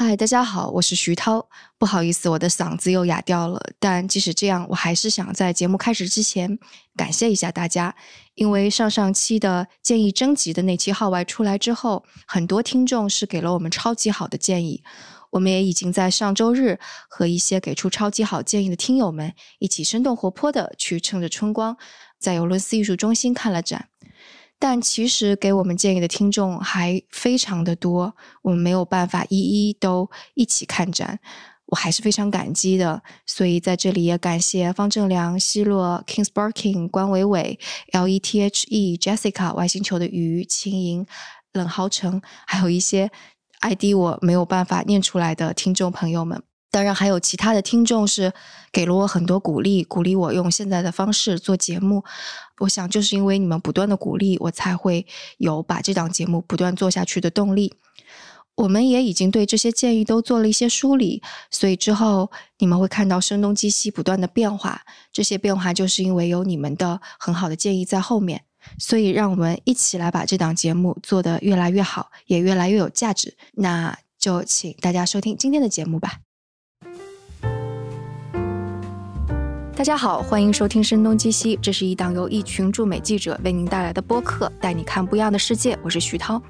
嗨，大家好，我是徐涛。不好意思，我的嗓子又哑掉了。但即使这样，我还是想在节目开始之前感谢一下大家，因为上上期的建议征集的那期号外出来之后，很多听众是给了我们超级好的建议。我们也已经在上周日和一些给出超级好建议的听友们一起生动活泼的去趁着春光，在尤伦斯艺术中心看了展。但其实给我们建议的听众还非常的多，我们没有办法一一都一起看展，我还是非常感激的。所以在这里也感谢方正良、奚洛、Kingsbarking、关伟伟、L E T H E、Jessica、外星球的鱼、秦莹、冷豪城，还有一些 ID 我没有办法念出来的听众朋友们。当然，还有其他的听众是给了我很多鼓励，鼓励我用现在的方式做节目。我想，就是因为你们不断的鼓励，我才会有把这档节目不断做下去的动力。我们也已经对这些建议都做了一些梳理，所以之后你们会看到声东击西不断的变化。这些变化就是因为有你们的很好的建议在后面，所以让我们一起来把这档节目做得越来越好，也越来越有价值。那就请大家收听今天的节目吧。大家好，欢迎收听《声东击西》，这是一档由一群驻美记者为您带来的播客，带你看不一样的世界。我是徐涛。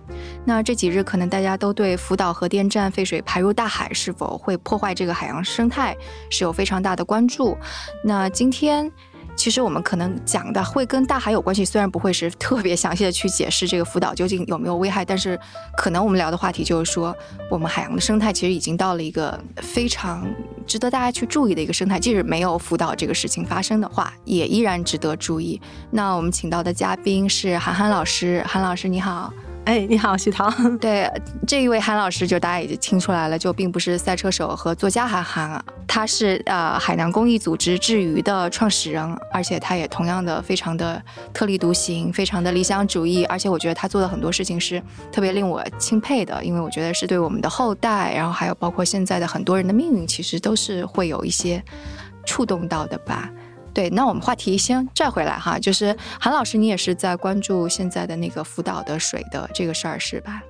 那这几日，可能大家都对福岛核电站废水排入大海是否会破坏这个海洋生态是有非常大的关注。那今天。其实我们可能讲的会跟大海有关系，虽然不会是特别详细的去解释这个福岛究竟有没有危害，但是可能我们聊的话题就是说，我们海洋的生态其实已经到了一个非常值得大家去注意的一个生态，即使没有福岛这个事情发生的话，也依然值得注意。那我们请到的嘉宾是韩寒老师，韩老师你好。哎，你好，徐涛。对，这一位韩老师，就大家已经听出来了，就并不是赛车手和作家韩寒啊，他是呃海南公益组织治愈的创始人，而且他也同样的非常的特立独行，非常的理想主义，而且我觉得他做的很多事情是特别令我钦佩的，因为我觉得是对我们的后代，然后还有包括现在的很多人的命运，其实都是会有一些触动到的吧。对，那我们话题先拽回来哈，就是韩老师，你也是在关注现在的那个福岛的水的这个事儿是吧？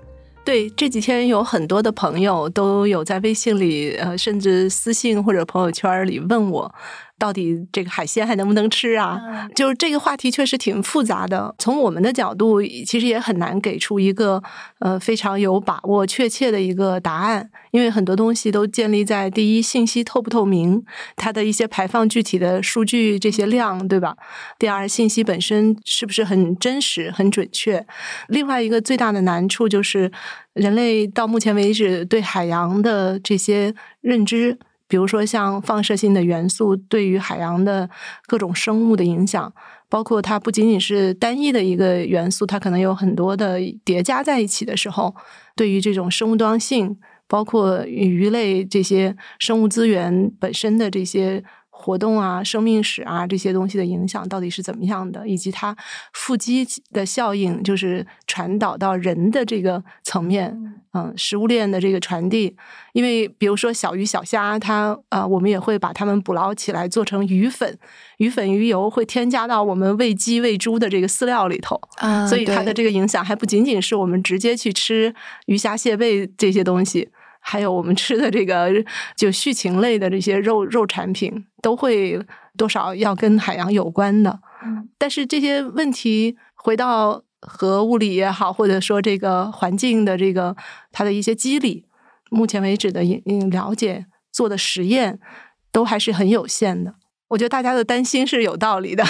对，这几天有很多的朋友都有在微信里，呃，甚至私信或者朋友圈里问我。到底这个海鲜还能不能吃啊？就是这个话题确实挺复杂的。从我们的角度，其实也很难给出一个呃非常有把握、确切的一个答案，因为很多东西都建立在第一，信息透不透明，它的一些排放具体的数据这些量，对吧？第二，信息本身是不是很真实、很准确？另外一个最大的难处就是，人类到目前为止对海洋的这些认知。比如说，像放射性的元素对于海洋的各种生物的影响，包括它不仅仅是单一的一个元素，它可能有很多的叠加在一起的时候，对于这种生物多样性，包括鱼类这些生物资源本身的这些。活动啊，生命史啊，这些东西的影响到底是怎么样的？以及它腹肌的效应，就是传导到人的这个层面，嗯，食物链的这个传递。因为比如说小鱼小虾，它啊，我们也会把它们捕捞起来做成鱼粉，鱼粉鱼油会添加到我们喂鸡喂猪的这个饲料里头啊，所以它的这个影响还不仅仅是我们直接去吃鱼虾蟹贝这些东西。还有我们吃的这个就畜禽类的这些肉肉产品，都会多少要跟海洋有关的。但是这些问题回到核物理也好，或者说这个环境的这个它的一些机理，目前为止的了解做的实验都还是很有限的。我觉得大家的担心是有道理的。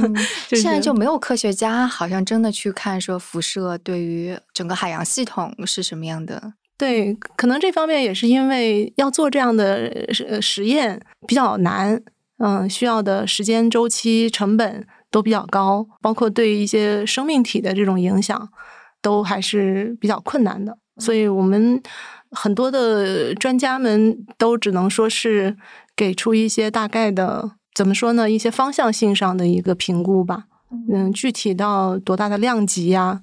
现在就没有科学家好像真的去看说辐射对于整个海洋系统是什么样的。对，可能这方面也是因为要做这样的实验比较难，嗯，需要的时间周期、成本都比较高，包括对一些生命体的这种影响，都还是比较困难的。所以我们很多的专家们都只能说是给出一些大概的，怎么说呢？一些方向性上的一个评估吧。嗯，具体到多大的量级呀？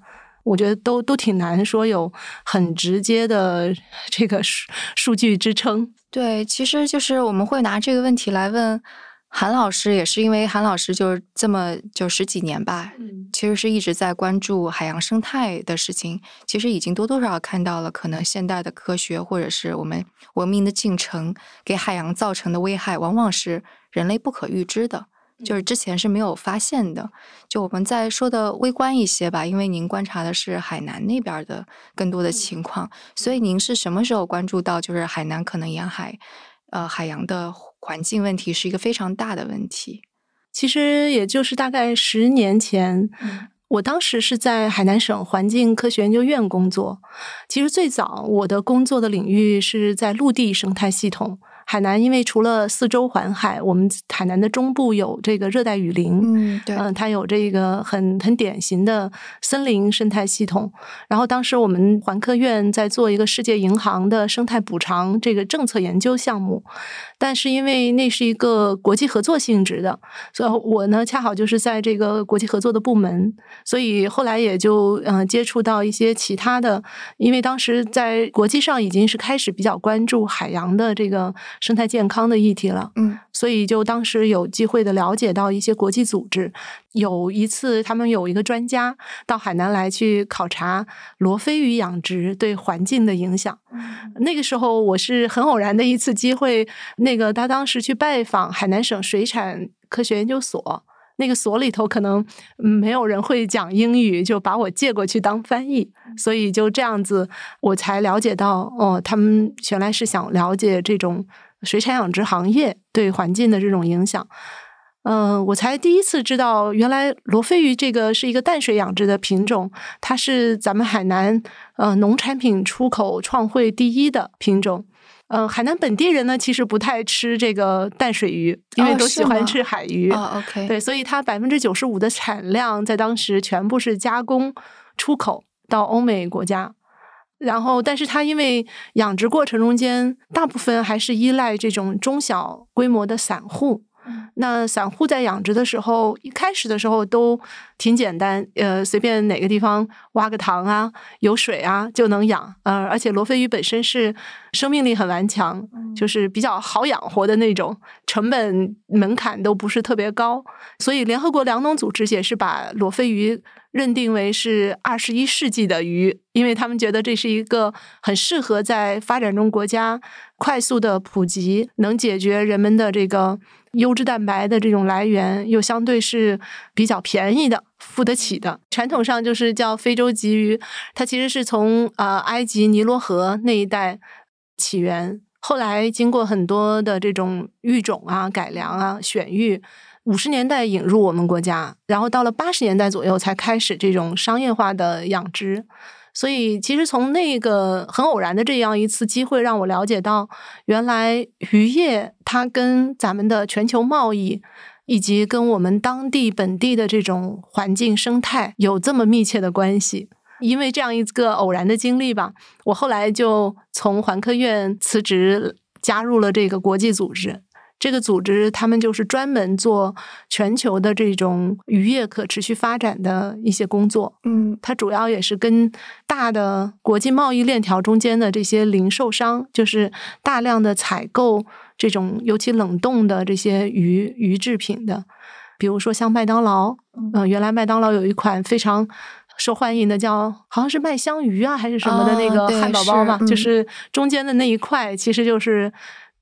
我觉得都都挺难说有很直接的这个数数据支撑。对，其实就是我们会拿这个问题来问韩老师也是因为韩老师就是这么就十几年吧，其实是一直在关注海洋生态的事情。其实已经多多少少看到了，可能现代的科学或者是我们文明的进程给海洋造成的危害，往往是人类不可预知的，就是之前是没有发现的。就我们再说的微观一些吧，因为您观察的是海南那边的更多的情况，所以您是什么时候关注到就是海南可能沿海？呃，海洋的环境问题是一个非常大的问题。其实也就是大概十年前，我当时是在海南省环境科学研究院工作。其实最早我的工作的领域是在陆地生态系统。海南因为除了四周环海，我们海南的中部有这个热带雨林，嗯，对，嗯，它有这个很很典型的森林生态系统。然后当时我们环科院在做一个世界银行的生态补偿这个政策研究项目，但是因为那是一个国际合作性质的，所以我呢恰好就是在这个国际合作的部门，所以后来也就嗯接触到一些其他的，因为当时在国际上已经是开始比较关注海洋的这个。生态健康的议题了，嗯，所以就当时有机会的了解到一些国际组织，有一次他们有一个专家到海南来去考察罗非鱼养殖对环境的影响。那个时候我是很偶然的一次机会，那个他当时去拜访海南省水产科学研究所。那个所里头可能没有人会讲英语，就把我借过去当翻译，所以就这样子，我才了解到哦，他们原来是想了解这种水产养殖行业对环境的这种影响。嗯，我才第一次知道，原来罗非鱼这个是一个淡水养殖的品种，它是咱们海南呃农产品出口创汇第一的品种。嗯，海南本地人呢，其实不太吃这个淡水鱼，因为都喜欢吃海鱼。OK，对，所以它百分之九十五的产量在当时全部是加工出口到欧美国家。然后，但是它因为养殖过程中间，大部分还是依赖这种中小规模的散户。那散户在养殖的时候，一开始的时候都挺简单，呃，随便哪个地方挖个塘啊，有水啊就能养，呃，而且罗非鱼本身是生命力很顽强，就是比较好养活的那种，成本门槛都不是特别高，所以联合国粮农组织也是把罗非鱼认定为是二十一世纪的鱼，因为他们觉得这是一个很适合在发展中国家快速的普及，能解决人们的这个。优质蛋白的这种来源又相对是比较便宜的，付得起的。传统上就是叫非洲鲫鱼，它其实是从呃埃及尼罗河那一带起源，后来经过很多的这种育种啊、改良啊、选育，五十年代引入我们国家，然后到了八十年代左右才开始这种商业化的养殖。所以，其实从那个很偶然的这样一次机会，让我了解到，原来渔业它跟咱们的全球贸易，以及跟我们当地本地的这种环境生态有这么密切的关系。因为这样一个偶然的经历吧，我后来就从环科院辞职，加入了这个国际组织。这个组织，他们就是专门做全球的这种渔业可持续发展的一些工作。嗯，它主要也是跟大的国际贸易链条中间的这些零售商，就是大量的采购这种尤其冷冻的这些鱼鱼制品的，比如说像麦当劳，嗯，原来麦当劳有一款非常受欢迎的叫好像是麦香鱼啊还是什么的那个汉堡包嘛，就是中间的那一块其实就是。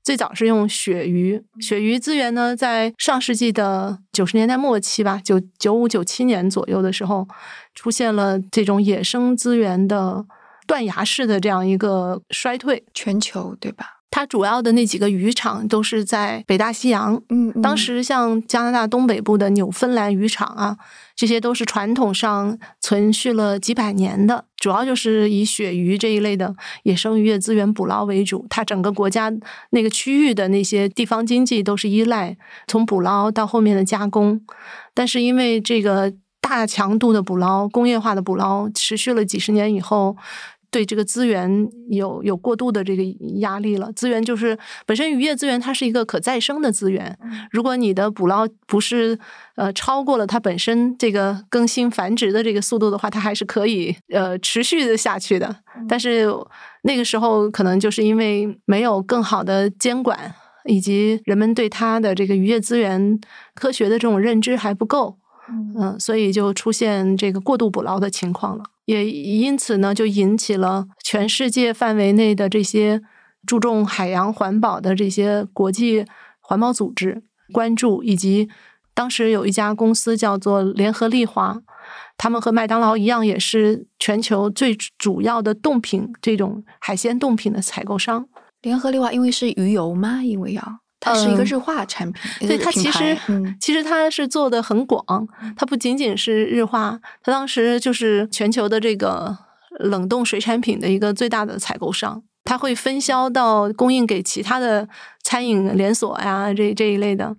最早是用鳕鱼，鳕鱼资源呢，在上世纪的九十年代末期吧，九九五九七年左右的时候，出现了这种野生资源的断崖式的这样一个衰退，全球对吧？它主要的那几个渔场都是在北大西洋。嗯，当时像加拿大东北部的纽芬兰渔场啊，这些都是传统上存续了几百年的，主要就是以鳕鱼这一类的野生渔业资源捕捞为主。它整个国家那个区域的那些地方经济都是依赖从捕捞到后面的加工，但是因为这个大强度的捕捞、工业化的捕捞持续了几十年以后。对这个资源有有过度的这个压力了。资源就是本身渔业资源，它是一个可再生的资源。如果你的捕捞不是呃超过了它本身这个更新繁殖的这个速度的话，它还是可以呃持续的下去的。但是那个时候可能就是因为没有更好的监管。以及人们对它的这个渔业资源科学的这种认知还不够，嗯，所以就出现这个过度捕捞的情况了。也因此呢，就引起了全世界范围内的这些注重海洋环保的这些国际环保组织关注，以及当时有一家公司叫做联合利华。他们和麦当劳一样，也是全球最主要的冻品这种海鲜冻品的采购商。联合利华因为是鱼油吗？因为要它是一个日化产品，对它其实其实它是做的很广，它不仅仅是日化，它当时就是全球的这个冷冻水产品的一个最大的采购商，它会分销到供应给其他的餐饮连锁呀，这这一类的。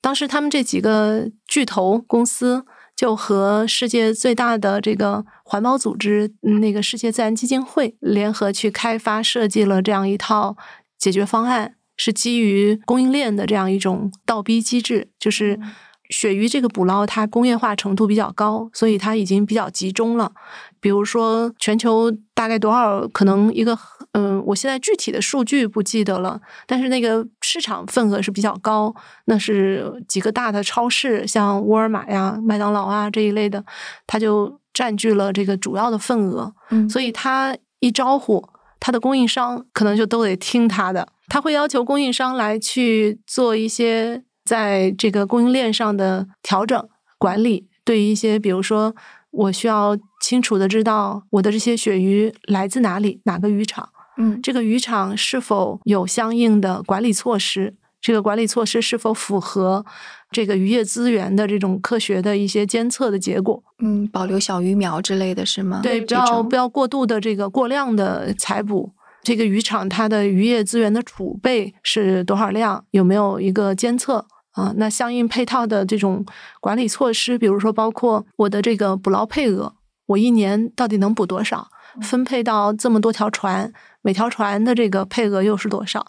当时他们这几个巨头公司。就和世界最大的这个环保组织，那个世界自然基金会联合去开发设计了这样一套解决方案，是基于供应链的这样一种倒逼机制。就是鳕鱼这个捕捞，它工业化程度比较高，所以它已经比较集中了。比如说，全球大概多少？可能一个。嗯，我现在具体的数据不记得了，但是那个市场份额是比较高，那是几个大的超市，像沃尔玛呀、麦当劳啊这一类的，它就占据了这个主要的份额。嗯，所以它一招呼他的供应商，可能就都得听他的，他会要求供应商来去做一些在这个供应链上的调整管理，对于一些比如说。我需要清楚的知道我的这些鳕鱼来自哪里，哪个渔场？嗯，这个渔场是否有相应的管理措施？这个管理措施是否符合这个渔业资源的这种科学的一些监测的结果？嗯，保留小鱼苗之类的是吗？对，不要不要过度的这个过量的采捕。这个渔场它的渔业资源的储备是多少量？有没有一个监测？啊，那相应配套的这种管理措施，比如说包括我的这个捕捞配额，我一年到底能捕多少？分配到这么多条船，每条船的这个配额又是多少？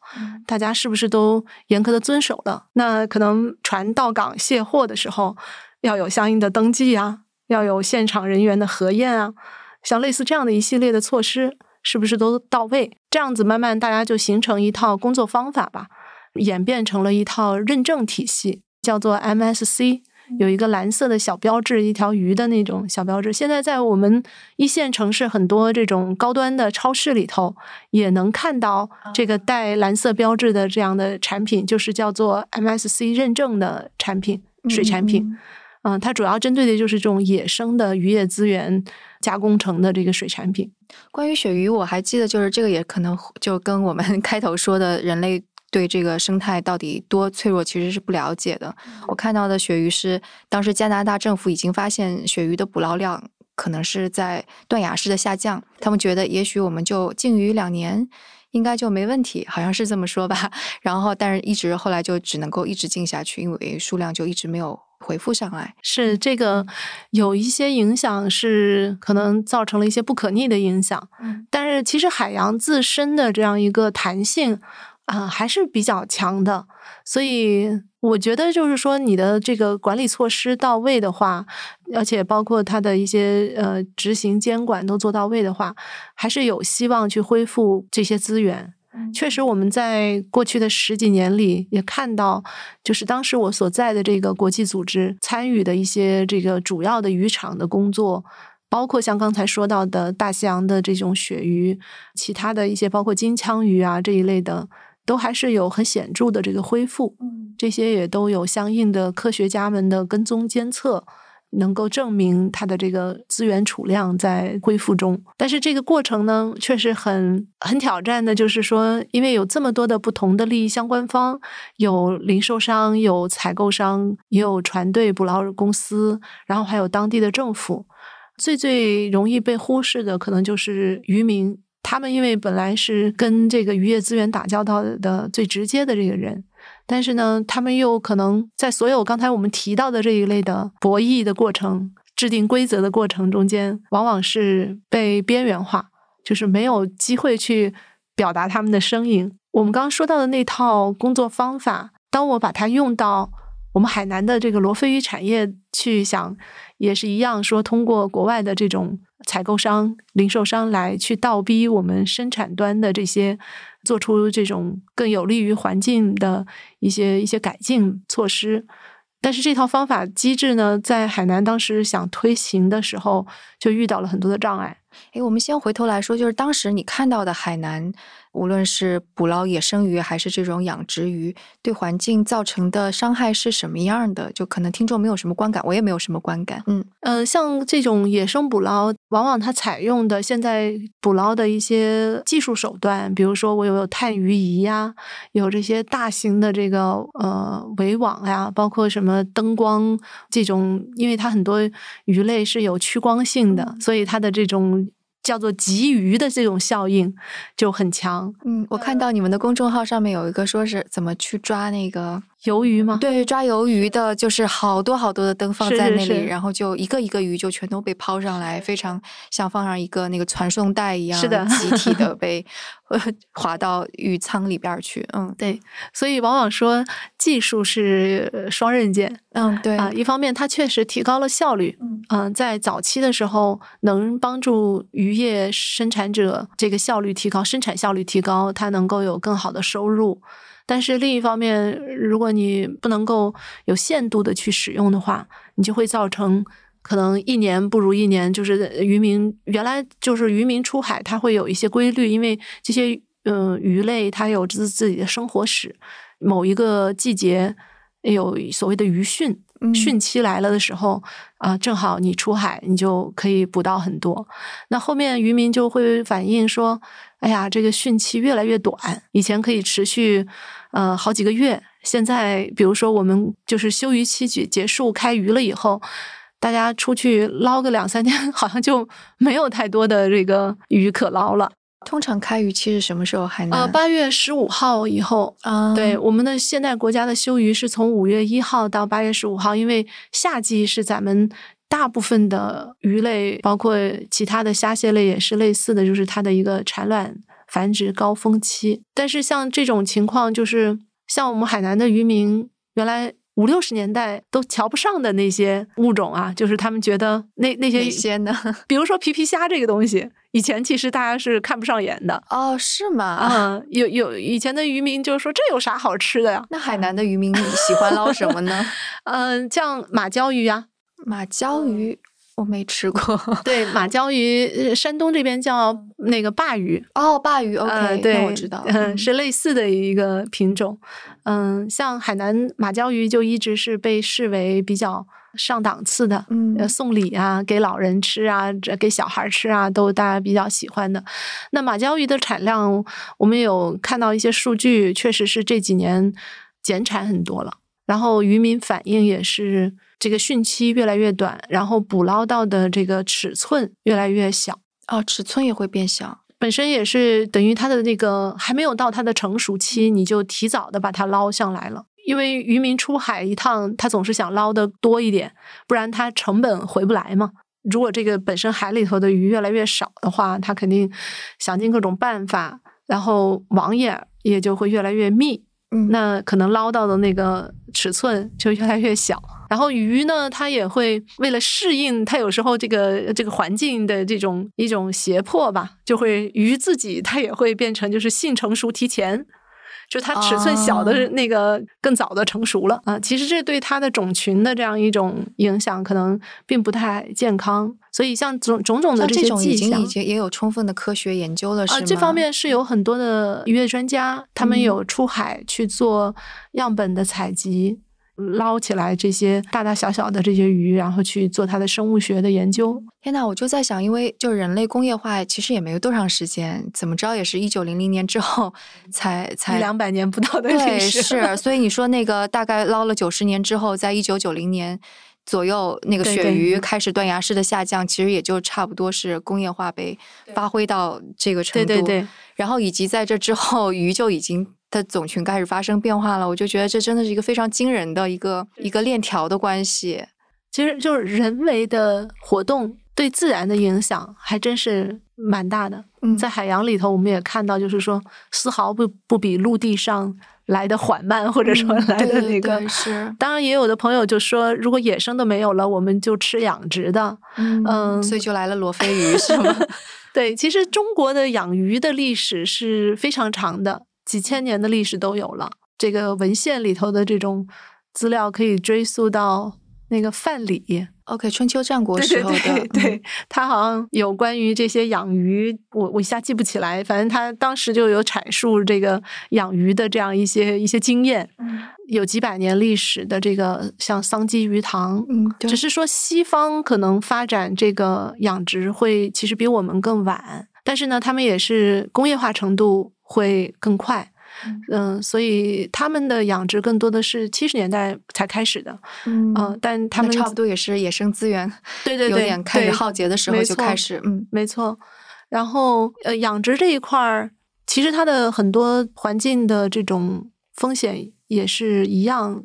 大家是不是都严格的遵守了？那可能船到港卸货的时候，要有相应的登记啊，要有现场人员的核验啊，像类似这样的一系列的措施，是不是都到位？这样子慢慢大家就形成一套工作方法吧。演变成了一套认证体系，叫做 MSC，有一个蓝色的小标志，一条鱼的那种小标志。现在在我们一线城市很多这种高端的超市里头，也能看到这个带蓝色标志的这样的产品，就是叫做 MSC 认证的产品，水产品。嗯，它主要针对的就是这种野生的渔业资源加工成的这个水产品。关于鳕鱼，我还记得，就是这个也可能就跟我们 开头说的人类。对这个生态到底多脆弱，其实是不了解的。我看到的鳕鱼是，当时加拿大政府已经发现鳕鱼的捕捞量可能是在断崖式的下降，他们觉得也许我们就禁渔两年，应该就没问题，好像是这么说吧。然后，但是一直后来就只能够一直禁下去，因为数量就一直没有回复上来。是这个有一些影响，是可能造成了一些不可逆的影响。嗯，但是其实海洋自身的这样一个弹性。啊，还是比较强的，所以我觉得就是说，你的这个管理措施到位的话，而且包括它的一些呃执行监管都做到位的话，还是有希望去恢复这些资源。确实，我们在过去的十几年里也看到，就是当时我所在的这个国际组织参与的一些这个主要的渔场的工作。包括像刚才说到的大西洋的这种鳕鱼，其他的一些包括金枪鱼啊这一类的。都还是有很显著的这个恢复，这些也都有相应的科学家们的跟踪监测，能够证明它的这个资源储量在恢复中。但是这个过程呢，确实很很挑战的，就是说，因为有这么多的不同的利益相关方，有零售商，有采购商，也有船队捕捞公司，然后还有当地的政府，最最容易被忽视的，可能就是渔民。他们因为本来是跟这个渔业资源打交道的最直接的这个人，但是呢，他们又可能在所有刚才我们提到的这一类的博弈的过程、制定规则的过程中间，往往是被边缘化，就是没有机会去表达他们的声音。我们刚刚说到的那套工作方法，当我把它用到我们海南的这个罗非鱼产业去想，也是一样，说通过国外的这种采购商、零售商来去倒逼我们生产端的这些，做出这种更有利于环境的一些一些改进措施。但是这套方法机制呢，在海南当时想推行的时候，就遇到了很多的障碍。哎，我们先回头来说，就是当时你看到的海南。无论是捕捞野生鱼还是这种养殖鱼，对环境造成的伤害是什么样的？就可能听众没有什么观感，我也没有什么观感。嗯呃，像这种野生捕捞，往往它采用的现在捕捞的一些技术手段，比如说我有探鱼仪呀，有这些大型的这个呃围网呀，包括什么灯光这种，因为它很多鱼类是有趋光性的，所以它的这种。叫做集鱼的这种效应就很强。嗯，我看到你们的公众号上面有一个说是怎么去抓那个。鱿鱼吗？对，抓鱿鱼的，就是好多好多的灯放在那里，然后就一个一个鱼就全都被抛上来，非常像放上一个那个传送带一样，是的，集体的 被滑到鱼舱里边去。嗯，对，所以往往说技术是双刃剑。嗯，对啊，一方面它确实提高了效率，嗯，在早期的时候能帮助渔业生产者这个效率提高，生产效率提高，它能够有更好的收入。但是另一方面，如果你不能够有限度的去使用的话，你就会造成可能一年不如一年。就是渔民原来就是渔民出海，它会有一些规律，因为这些嗯鱼类它有自自己的生活史。某一个季节有所谓的鱼汛，汛期来了的时候啊，正好你出海，你就可以捕到很多。那后面渔民就会反映说：“哎呀，这个汛期越来越短，以前可以持续。”呃，好几个月。现在，比如说我们就是休渔期结结束开渔了以后，大家出去捞个两三天，好像就没有太多的这个鱼可捞了。通常开渔期是什么时候？海南？呃，八月十五号以后。啊，对，我们的现代国家的休渔是从五月一号到八月十五号，因为夏季是咱们大部分的鱼类，包括其他的虾蟹类也是类似的，就是它的一个产卵。繁殖高峰期，但是像这种情况，就是像我们海南的渔民，原来五六十年代都瞧不上的那些物种啊，就是他们觉得那那些些呢，比如说皮皮虾这个东西，以前其实大家是看不上眼的哦，是吗？嗯，有有以前的渔民就说这有啥好吃的呀？那海南的渔民喜欢捞什么呢？嗯，像马鲛鱼呀，马鲛鱼。我没吃过，对马鲛鱼，山东这边叫那个鲅鱼哦，鲅鱼，OK，对，我知道，嗯，是类似的一个品种，嗯，像海南马鲛鱼就一直是被视为比较上档次的，嗯，送礼啊，给老人吃啊，这给小孩吃啊，都大家比较喜欢的。那马鲛鱼的产量，我们有看到一些数据，确实是这几年减产很多了，然后渔民反映也是。这个汛期越来越短，然后捕捞到的这个尺寸越来越小哦，尺寸也会变小，本身也是等于它的那个还没有到它的成熟期，你就提早的把它捞上来了。因为渔民出海一趟，他总是想捞的多一点，不然他成本回不来嘛。如果这个本身海里头的鱼越来越少的话，他肯定想尽各种办法，然后网眼也就会越来越密，嗯那可能捞到的那个尺寸就越来越小。然后鱼呢，它也会为了适应它有时候这个这个环境的这种一种胁迫吧，就会鱼自己它也会变成就是性成熟提前，就它尺寸小的那个更早的成熟了啊。其实这对它的种群的这样一种影响可能并不太健康。所以像种种种的这些迹象，已经也有充分的科学研究了，是吗？这方面是有很多的渔业专家，他们有出海去做样本的采集。捞起来这些大大小小的这些鱼，然后去做它的生物学的研究。天呐，我就在想，因为就人类工业化其实也没有多长时间，怎么着也是一九零零年之后才才两百年不到的历史。是，所以你说那个大概捞了九十年之后，在一九九零年左右，那个鳕鱼开始断崖式的下降，其实也就差不多是工业化被发挥到这个程度。对对对。然后以及在这之后，鱼就已经。的种群开始发生变化了，我就觉得这真的是一个非常惊人的一个一个链条的关系。其实就是人为的活动对自然的影响还真是蛮大的。在海洋里头，我们也看到，就是说丝毫不不比陆地上来的缓慢，或者说来的那个是。当然，也有的朋友就说，如果野生的没有了，我们就吃养殖的。嗯，所以就来了罗非鱼，是吗？对，其实中国的养鱼的历史是非常长的，几千年的历史都有了。这个文献里头的这种资料可以追溯到那个范蠡。OK，春秋战国时候的，对他好像有关于这些养鱼，我我一下记不起来，反正他当时就有阐述这个养鱼的这样一些一些经验，有几百年历史的这个像桑基鱼塘，嗯，只是说西方可能发展这个养殖会其实比我们更晚，但是呢，他们也是工业化程度会更快。嗯，所以他们的养殖更多的是七十年代才开始的，嗯，但他们差不多也是野生资源，对对对，有点开始耗竭的时候就开始，嗯，没错。然后呃，养殖这一块儿，其实它的很多环境的这种风险也是一样，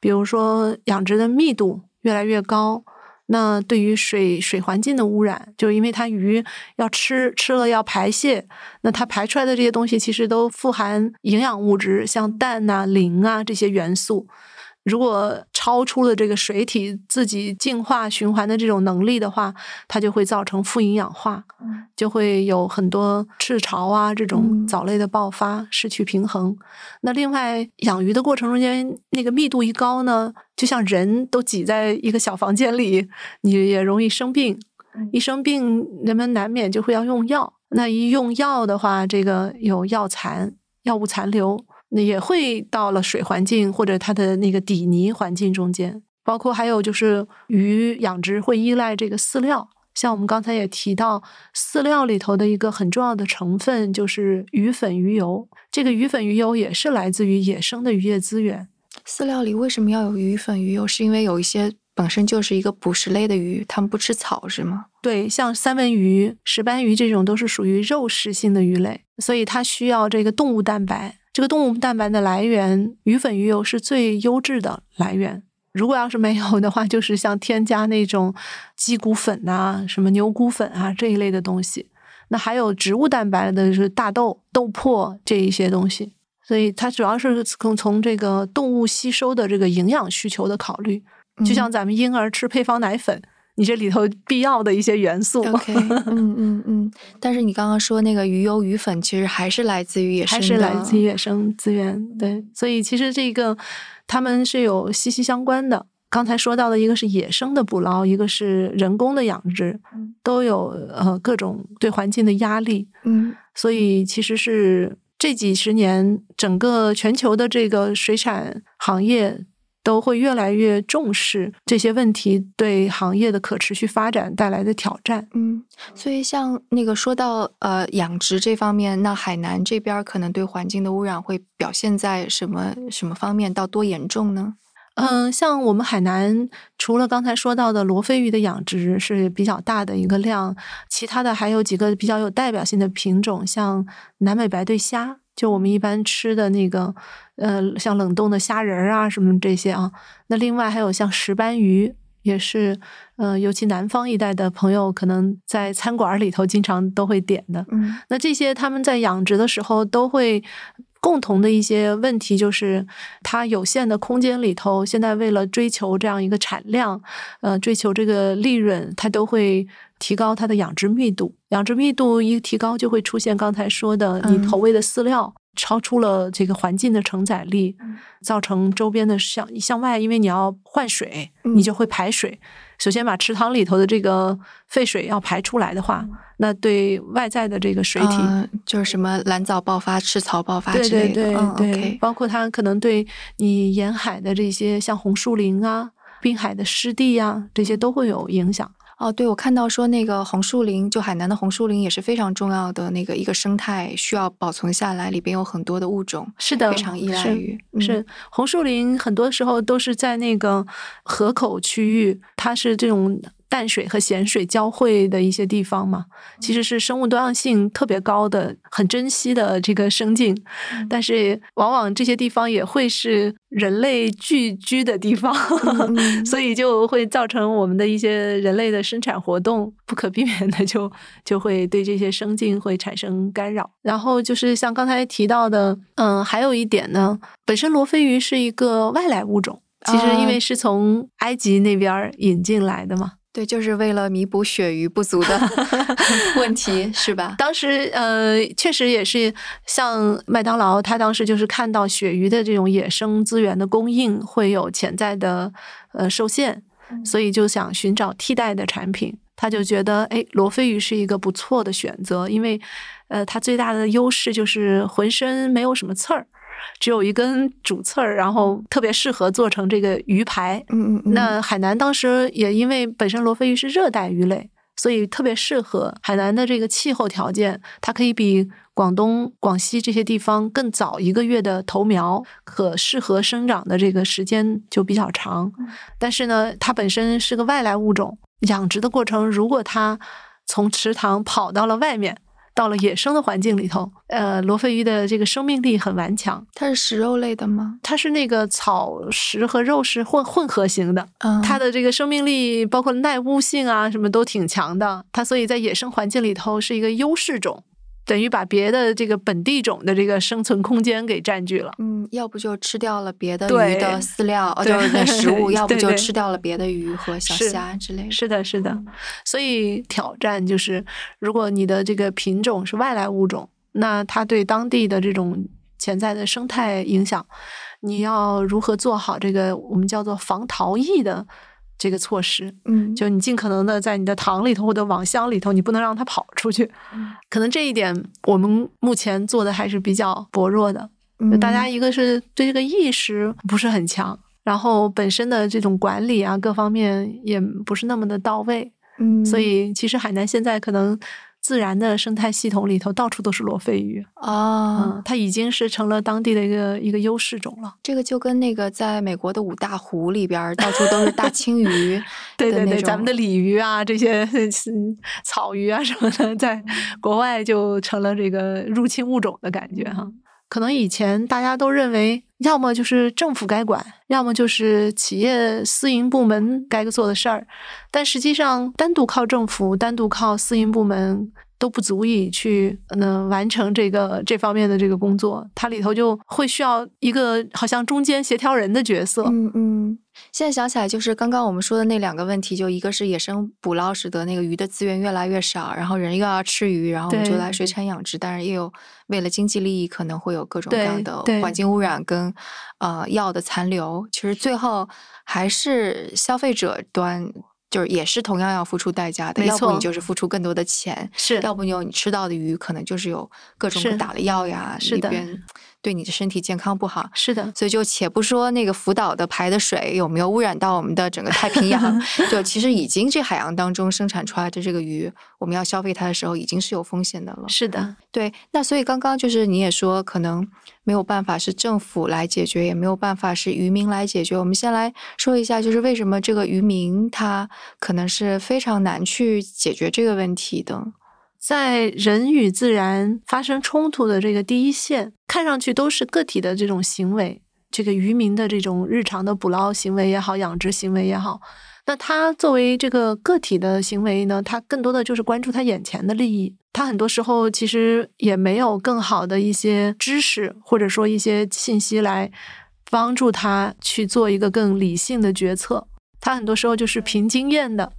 比如说养殖的密度越来越高。那对于水水环境的污染，就是因为它鱼要吃吃了要排泄，那它排出来的这些东西其实都富含营养物质，像氮呐、磷啊这些元素。如果超出了这个水体自己净化循环的这种能力的话，它就会造成富营养化，就会有很多赤潮啊这种藻类的爆发，失去平衡。那另外养鱼的过程中间，那个密度一高呢，就像人都挤在一个小房间里，你也容易生病。一生病，人们难免就会要用药。那一用药的话，这个有药残、药物残留。那也会到了水环境或者它的那个底泥环境中间，包括还有就是鱼养殖会依赖这个饲料，像我们刚才也提到，饲料里头的一个很重要的成分就是鱼粉、鱼油。这个鱼粉、鱼油也是来自于野生的渔业资源。饲料里为什么要有鱼粉、鱼油？是因为有一些本身就是一个捕食类的鱼，它们不吃草是吗？对，像三文鱼、石斑鱼这种都是属于肉食性的鱼类，所以它需要这个动物蛋白。这个动物蛋白的来源，鱼粉、鱼油是最优质的来源。如果要是没有的话，就是像添加那种鸡骨粉啊、什么牛骨粉啊这一类的东西。那还有植物蛋白的是大豆、豆粕这一些东西。所以它主要是从从这个动物吸收的这个营养需求的考虑，就像咱们婴儿吃配方奶粉。你这里头必要的一些元素，OK，嗯嗯嗯。但是你刚刚说那个鱼油、鱼粉，其实还是来自于野生，还是来自于野生资源。对，所以其实这个他们是有息息相关的。刚才说到的一个是野生的捕捞，一个是人工的养殖，都有呃各种对环境的压力。嗯，所以其实是这几十年整个全球的这个水产行业。都会越来越重视这些问题对行业的可持续发展带来的挑战。嗯，所以像那个说到呃养殖这方面，那海南这边可能对环境的污染会表现在什么什么方面？到多严重呢？嗯，像我们海南除了刚才说到的罗非鱼的养殖是比较大的一个量，其他的还有几个比较有代表性的品种，像南美白对虾。就我们一般吃的那个，呃，像冷冻的虾仁儿啊，什么这些啊。那另外还有像石斑鱼，也是，呃，尤其南方一带的朋友可能在餐馆里头经常都会点的。嗯，那这些他们在养殖的时候都会共同的一些问题，就是它有限的空间里头，现在为了追求这样一个产量，呃，追求这个利润，它都会。提高它的养殖密度，养殖密度一提高，就会出现刚才说的，你投喂的饲料超出了这个环境的承载力，造成周边的向向外，因为你要换水，你就会排水。首先把池塘里头的这个废水要排出来的话，那对外在的这个水体，就是什么蓝藻爆发、赤潮爆发之类的，对对对，包括它可能对你沿海的这些像红树林啊、滨海的湿地啊，这些都会有影响。哦，对，我看到说那个红树林，就海南的红树林也是非常重要的那个一个生态，需要保存下来，里边有很多的物种，是的，非常依赖于是红树林，很多时候都是在那个河口区域，它是这种。淡水和咸水交汇的一些地方嘛，其实是生物多样性特别高的、很珍惜的这个生境，但是往往这些地方也会是人类聚居的地方，所以就会造成我们的一些人类的生产活动不可避免的就就会对这些生境会产生干扰。然后就是像刚才提到的，嗯，还有一点呢，本身罗非鱼是一个外来物种，其实因为是从埃及那边引进来的嘛。对，就是为了弥补鳕鱼不足的 问题，是吧？当时呃，确实也是像麦当劳，他当时就是看到鳕鱼的这种野生资源的供应会有潜在的呃受限，所以就想寻找替代的产品。他就觉得，哎，罗非鱼是一个不错的选择，因为呃，它最大的优势就是浑身没有什么刺儿。只有一根主刺儿，然后特别适合做成这个鱼排。嗯嗯。那海南当时也因为本身罗非鱼是热带鱼类，所以特别适合海南的这个气候条件，它可以比广东、广西这些地方更早一个月的投苗，可适合生长的这个时间就比较长。但是呢，它本身是个外来物种，养殖的过程如果它从池塘跑到了外面。到了野生的环境里头，呃，罗非鱼的这个生命力很顽强。它是食肉类的吗？它是那个草食和肉食混混合型的。嗯，它的这个生命力包括耐污性啊，什么都挺强的。它所以在野生环境里头是一个优势种。等于把别的这个本地种的这个生存空间给占据了。嗯，要不就吃掉了别的鱼的饲料，哦，就是 食物；要不就吃掉了别的鱼和小虾之类的。是的，是的。所以挑战就是，如果你的这个品种是外来物种，那它对当地的这种潜在的生态影响，你要如何做好这个我们叫做防逃逸的？这个措施，嗯，就你尽可能的在你的塘里头或者网箱里头，你不能让它跑出去。可能这一点我们目前做的还是比较薄弱的。就大家一个是对这个意识不是很强，然后本身的这种管理啊各方面也不是那么的到位。嗯，所以其实海南现在可能。自然的生态系统里头，到处都是罗非鱼啊，它已经是成了当地的一个一个优势种了。这个就跟那个在美国的五大湖里边，到处都是大青鱼，对对对，咱们的鲤鱼啊，这些草鱼啊什么的，在国外就成了这个入侵物种的感觉哈。可能以前大家都认为，要么就是政府该管，要么就是企业私营部门该做的事儿。但实际上，单独靠政府，单独靠私营部门都不足以去能完成这个这方面的这个工作。它里头就会需要一个好像中间协调人的角色。嗯嗯。现在想起来，就是刚刚我们说的那两个问题，就一个是野生捕捞使得那个鱼的资源越来越少，然后人又要吃鱼，然后我们就来水产养殖，但是也有为了经济利益，可能会有各种各样的环境污染跟呃药的残留。其实最后还是消费者端，就是也是同样要付出代价的。要不你就是付出更多的钱，是要不你有你吃到的鱼，可能就是有各种打了药呀，是的。对你的身体健康不好，是的，所以就且不说那个福岛的排的水有没有污染到我们的整个太平洋，就其实已经这海洋当中生产出来的这个鱼，我们要消费它的时候已经是有风险的了。是的，对。那所以刚刚就是你也说，可能没有办法是政府来解决，也没有办法是渔民来解决。我们先来说一下，就是为什么这个渔民他可能是非常难去解决这个问题的。在人与自然发生冲突的这个第一线，看上去都是个体的这种行为，这个渔民的这种日常的捕捞行为也好，养殖行为也好，那他作为这个个体的行为呢，他更多的就是关注他眼前的利益，他很多时候其实也没有更好的一些知识或者说一些信息来帮助他去做一个更理性的决策，他很多时候就是凭经验的。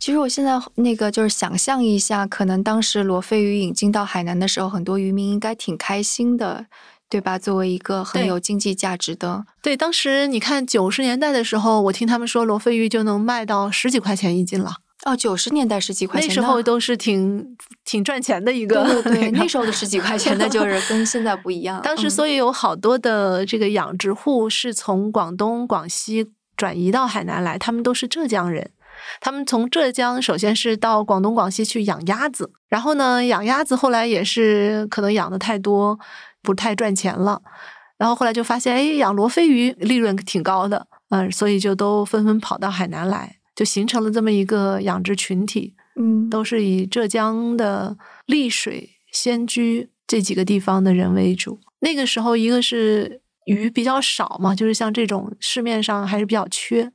其实我现在那个就是想象一下，可能当时罗非鱼引进到海南的时候，很多渔民应该挺开心的，对吧？作为一个很有经济价值的，对，当时你看九十年代的时候，我听他们说罗非鱼就能卖到十几块钱一斤了。哦，九十年代十几块钱，那时候都是挺挺赚钱的一个。对对，那时候的十几块钱，那 就是跟现在不一样。当时所以有好多的这个养殖户是从广东、广西转移到海南来，他们都是浙江人。他们从浙江首先是到广东、广西去养鸭子，然后呢，养鸭子后来也是可能养的太多，不太赚钱了，然后后来就发现，哎，养罗非鱼利润挺高的，嗯，所以就都纷纷跑到海南来。就形成了这么一个养殖群体。嗯，都是以浙江的丽水、仙居这几个地方的人为主。那个时候，一个是鱼比较少嘛，就是像这种市面上还是比较缺，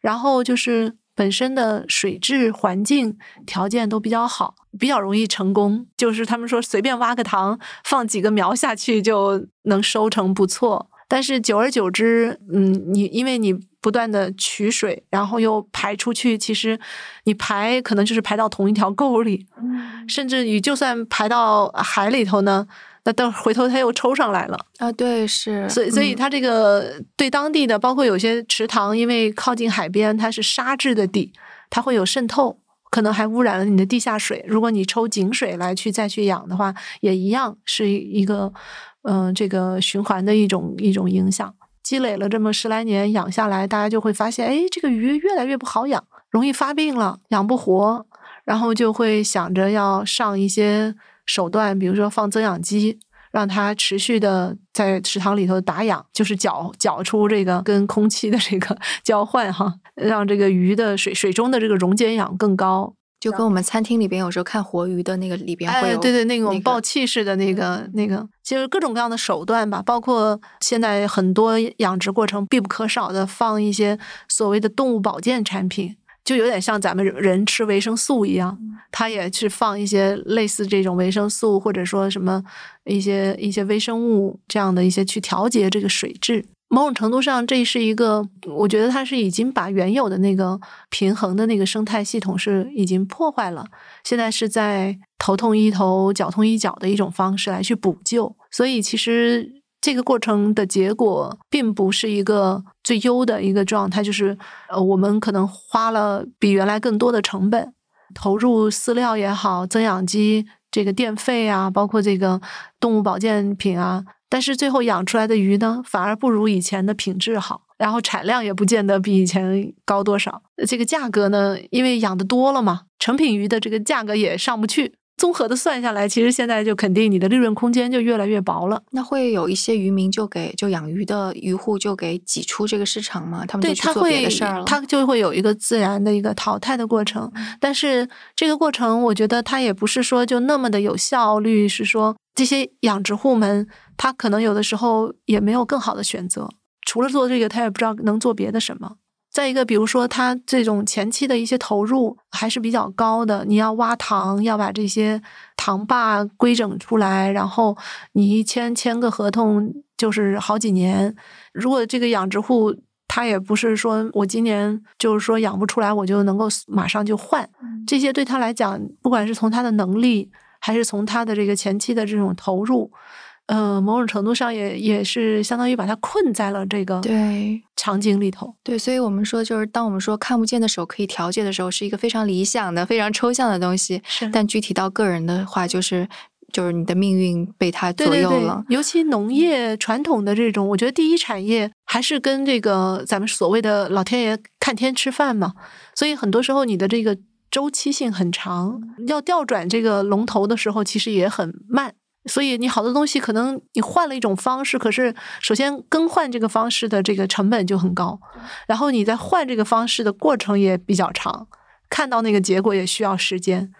然后就是本身的水质环境条件都比较好，比较容易成功。就是他们说随便挖个塘，放几个苗下去就能收成不错。但是久而久之，嗯，你因为你不断的取水，然后又排出去，其实你排可能就是排到同一条沟里，甚至你就算排到海里头呢，那到回头它又抽上来了啊。对，是，所以所以它这个对当地的，包括有些池塘，因为靠近海边，它是沙质的底，它会有渗透，可能还污染了你的地下水。如果你抽井水来去再去养的话，也一样是一个。嗯，这个循环的一种一种影响，积累了这么十来年养下来，大家就会发现，哎，这个鱼越来越不好养，容易发病了，养不活，然后就会想着要上一些手段，比如说放增氧机，让它持续的在池塘里头打氧，就是搅搅出这个跟空气的这个 交换哈，让这个鱼的水水中的这个溶解氧更高。就跟我们餐厅里边有时候看活鱼的那个里边会有，对对，那种爆气式的那个那个，其实各种各样的手段吧，包括现在很多养殖过程必不可少的放一些所谓的动物保健产品，就有点像咱们人吃维生素一样，它也是放一些类似这种维生素或者说什么一些一些微生物这样的一些去调节这个水质。某种程度上，这是一个，我觉得它是已经把原有的那个平衡的那个生态系统是已经破坏了。现在是在头痛医头、脚痛医脚的一种方式来去补救。所以，其实这个过程的结果并不是一个最优的一个状态，就是呃，我们可能花了比原来更多的成本，投入饲料也好、增氧机这个电费啊，包括这个动物保健品啊。但是最后养出来的鱼呢，反而不如以前的品质好，然后产量也不见得比以前高多少。这个价格呢，因为养的多了嘛，成品鱼的这个价格也上不去。综合的算下来，其实现在就肯定你的利润空间就越来越薄了。那会有一些渔民就给就养鱼的渔户就给挤出这个市场吗？他们对他会儿他就会有一个自然的一个淘汰的过程。但是这个过程，我觉得它也不是说就那么的有效率，是说这些养殖户们。他可能有的时候也没有更好的选择，除了做这个，他也不知道能做别的什么。再一个，比如说他这种前期的一些投入还是比较高的，你要挖塘，要把这些塘坝规整出来，然后你一签签个合同就是好几年。如果这个养殖户他也不是说我今年就是说养不出来，我就能够马上就换，这些对他来讲，不管是从他的能力，还是从他的这个前期的这种投入。呃，某种程度上也也是相当于把它困在了这个对场景里头。对，所以我们说，就是当我们说看不见的手可以调节的时候，是一个非常理想的、非常抽象的东西。是，但具体到个人的话，就是就是你的命运被它左右了。尤其农业传统的这种，我觉得第一产业还是跟这个咱们所谓的老天爷看天吃饭嘛。所以很多时候你的这个周期性很长，要调转这个龙头的时候，其实也很慢。所以你好多东西可能你换了一种方式，可是首先更换这个方式的这个成本就很高，然后你在换这个方式的过程也比较长，看到那个结果也需要时间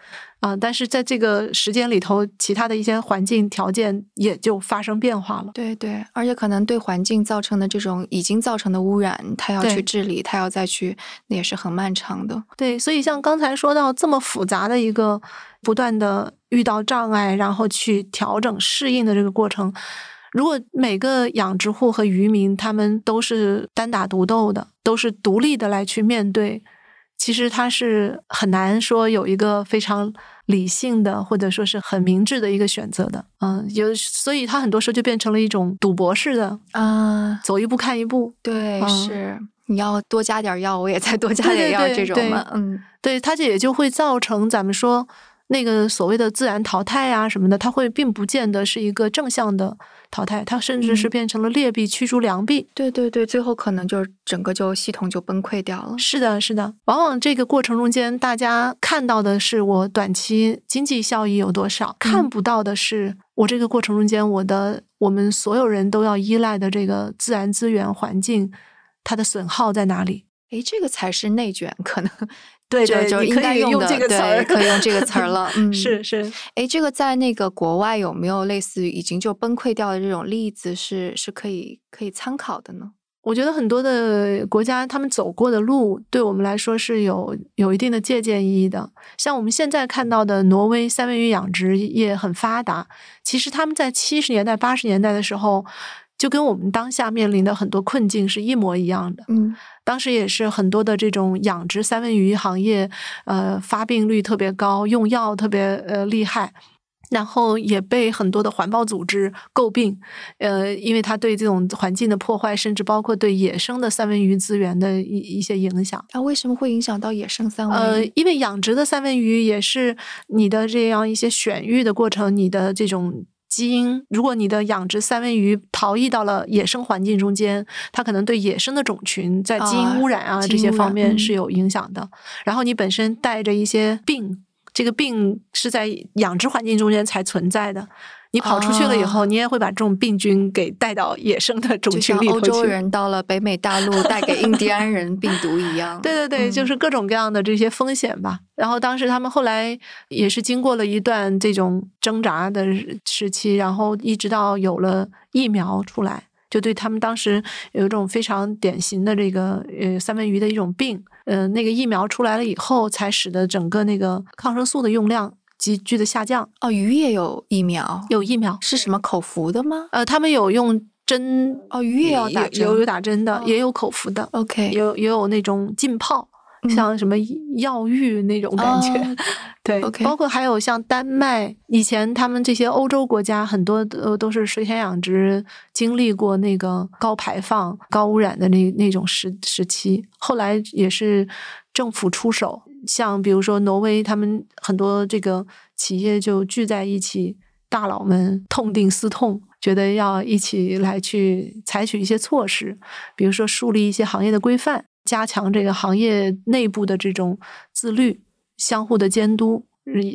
啊。但是在这个时间里头，其他的一些环境条件也就发生变化了。对对，而且可能对环境造成的这种已经造成的污染，它要去治理，它要再去，那也是很漫长的。对，所以像刚才说到这么复杂的一个。不断的遇到障碍，然后去调整适应的这个过程，如果每个养殖户和渔民他们都是单打独斗的，都是独立的来去面对，其实他是很难说有一个非常理性的或者说是很明智的一个选择的。嗯，有，所以他很多时候就变成了一种赌博式的啊，走一步看一步。对，是你要多加点药，我也再多加点药，这种嘛。嗯，对，它这也就会造成咱们说。那个所谓的自然淘汰啊什么的，它会并不见得是一个正向的淘汰，它甚至是变成了劣币驱逐良币。对对对，最后可能就整个就系统就崩溃掉了。是的，是的。往往这个过程中间，大家看到的是我短期经济效益有多少，看不到的是我这个过程中间我的我们所有人都要依赖的这个自然资源环境，它的损耗在哪里。诶，这个才是内卷，可能对就就应该用的，这个词儿，可以用这个词儿了。嗯，是是。哎，这个在那个国外有没有类似于已经就崩溃掉的这种例子，是是可以可以参考的呢？我觉得很多的国家他们走过的路，对我们来说是有有一定的借鉴意义的。像我们现在看到的挪威三文鱼养殖业很发达，其实他们在七十年代、八十年代的时候。就跟我们当下面临的很多困境是一模一样的。嗯，当时也是很多的这种养殖三文鱼行业，呃，发病率特别高，用药特别呃厉害，然后也被很多的环保组织诟病，呃，因为它对这种环境的破坏，甚至包括对野生的三文鱼资源的一一些影响。啊，为什么会影响到野生三文鱼？呃，因为养殖的三文鱼也是你的这样一些选育的过程，你的这种。基因，如果你的养殖三文鱼逃逸到了野生环境中间，它可能对野生的种群在基因污染啊这些方面是有影响的。然后你本身带着一些病，这个病是在养殖环境中间才存在的。你跑出去了以后，你也会把这种病菌给带到野生的种群里头去。欧洲人到了北美大陆带给印第安人病毒一样。对对对，就是各种各样的这些风险吧。然后当时他们后来也是经过了一段这种挣扎的时期，然后一直到有了疫苗出来，就对他们当时有一种非常典型的这个呃三文鱼的一种病，呃那个疫苗出来了以后，才使得整个那个抗生素的用量。急剧的下降哦，鱼也有疫苗，有疫苗是什么口服的吗？呃，他们有用针哦，鱼也要打针，有有打针的，也有口服的。OK，有也有那种浸泡，像什么药浴那种感觉。对，OK，包括还有像丹麦，以前他们这些欧洲国家很多都都是水产养殖，经历过那个高排放、高污染的那那种时时期，后来也是政府出手。像比如说挪威，他们很多这个企业就聚在一起，大佬们痛定思痛，觉得要一起来去采取一些措施，比如说树立一些行业的规范，加强这个行业内部的这种自律、相互的监督，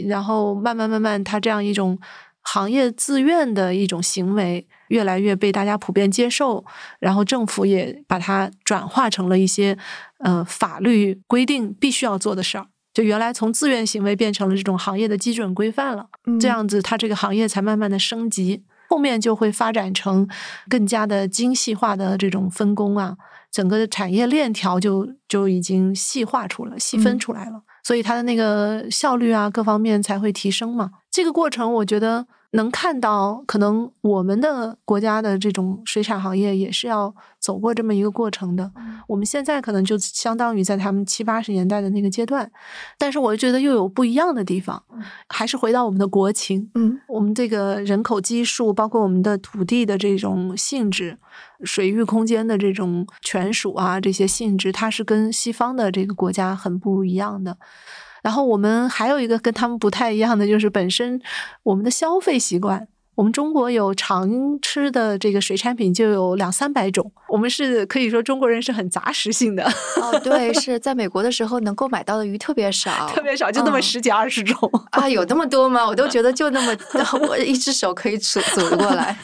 然后慢慢慢慢，他这样一种行业自愿的一种行为，越来越被大家普遍接受，然后政府也把它转化成了一些。呃，法律规定必须要做的事儿，就原来从自愿行为变成了这种行业的基准规范了。这样子，它这个行业才慢慢的升级，后面就会发展成更加的精细化的这种分工啊，整个的产业链条就就已经细化出来、细分出来了，所以它的那个效率啊，各方面才会提升嘛。这个过程，我觉得。能看到，可能我们的国家的这种水产行业也是要走过这么一个过程的。我们现在可能就相当于在他们七八十年代的那个阶段，但是我觉得又有不一样的地方。还是回到我们的国情，嗯，我们这个人口基数，包括我们的土地的这种性质、水域空间的这种权属啊，这些性质，它是跟西方的这个国家很不一样的。然后我们还有一个跟他们不太一样的，就是本身我们的消费习惯。我们中国有常吃的这个水产品就有两三百种，我们是可以说中国人是很杂食性的。哦，对，是在美国的时候能够买到的鱼特别少，特别少，就那么十几二十种啊，有那么多吗？我都觉得就那么，我一只手可以数数得过来。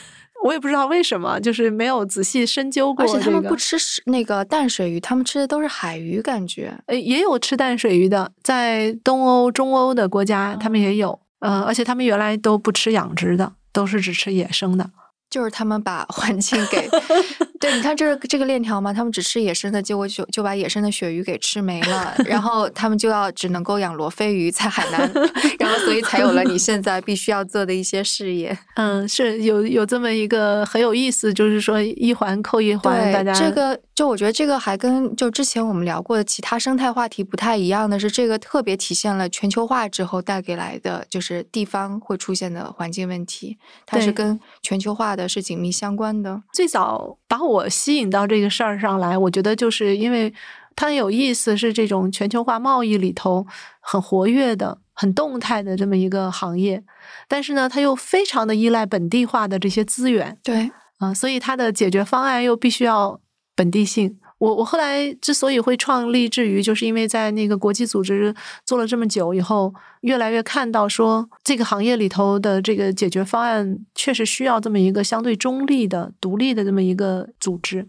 我也不知道为什么，就是没有仔细深究过。而且他们不吃那个淡水鱼，他们吃的都是海鱼，感觉。呃，也有吃淡水鱼的，在东欧、中欧的国家，他们也有。呃，而且他们原来都不吃养殖的，都是只吃野生的。就是他们把环境给，对，你看这这个链条嘛，他们只吃野生的，结果就就把野生的鳕鱼给吃没了，然后他们就要只能够养罗非鱼在海南，然后所以才有了你现在必须要做的一些事业。嗯，是有有这么一个很有意思，就是说一环扣一环，大家这个就我觉得这个还跟就之前我们聊过的其他生态话题不太一样的是，这个特别体现了全球化之后带给来的就是地方会出现的环境问题，它是跟全球化的。是紧密相关的。最早把我吸引到这个事儿上来，我觉得就是因为它很有意思，是这种全球化贸易里头很活跃的、很动态的这么一个行业。但是呢，它又非常的依赖本地化的这些资源。对，啊，所以它的解决方案又必须要本地性。我我后来之所以会创立智鱼，就是因为在那个国际组织做了这么久以后，越来越看到说这个行业里头的这个解决方案确实需要这么一个相对中立的、独立的这么一个组织。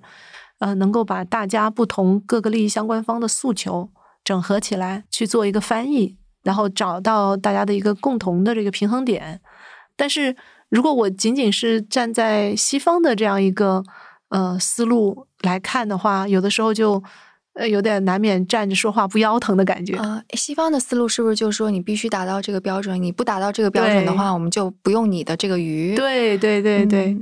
呃，能够把大家不同各个利益相关方的诉求整合起来去做一个翻译，然后找到大家的一个共同的这个平衡点。但是如果我仅仅是站在西方的这样一个呃思路来看的话，有的时候就。呃，有点难免站着说话不腰疼的感觉。呃，西方的思路是不是就是说你必须达到这个标准？你不达到这个标准的话，我们就不用你的这个鱼。对对对对，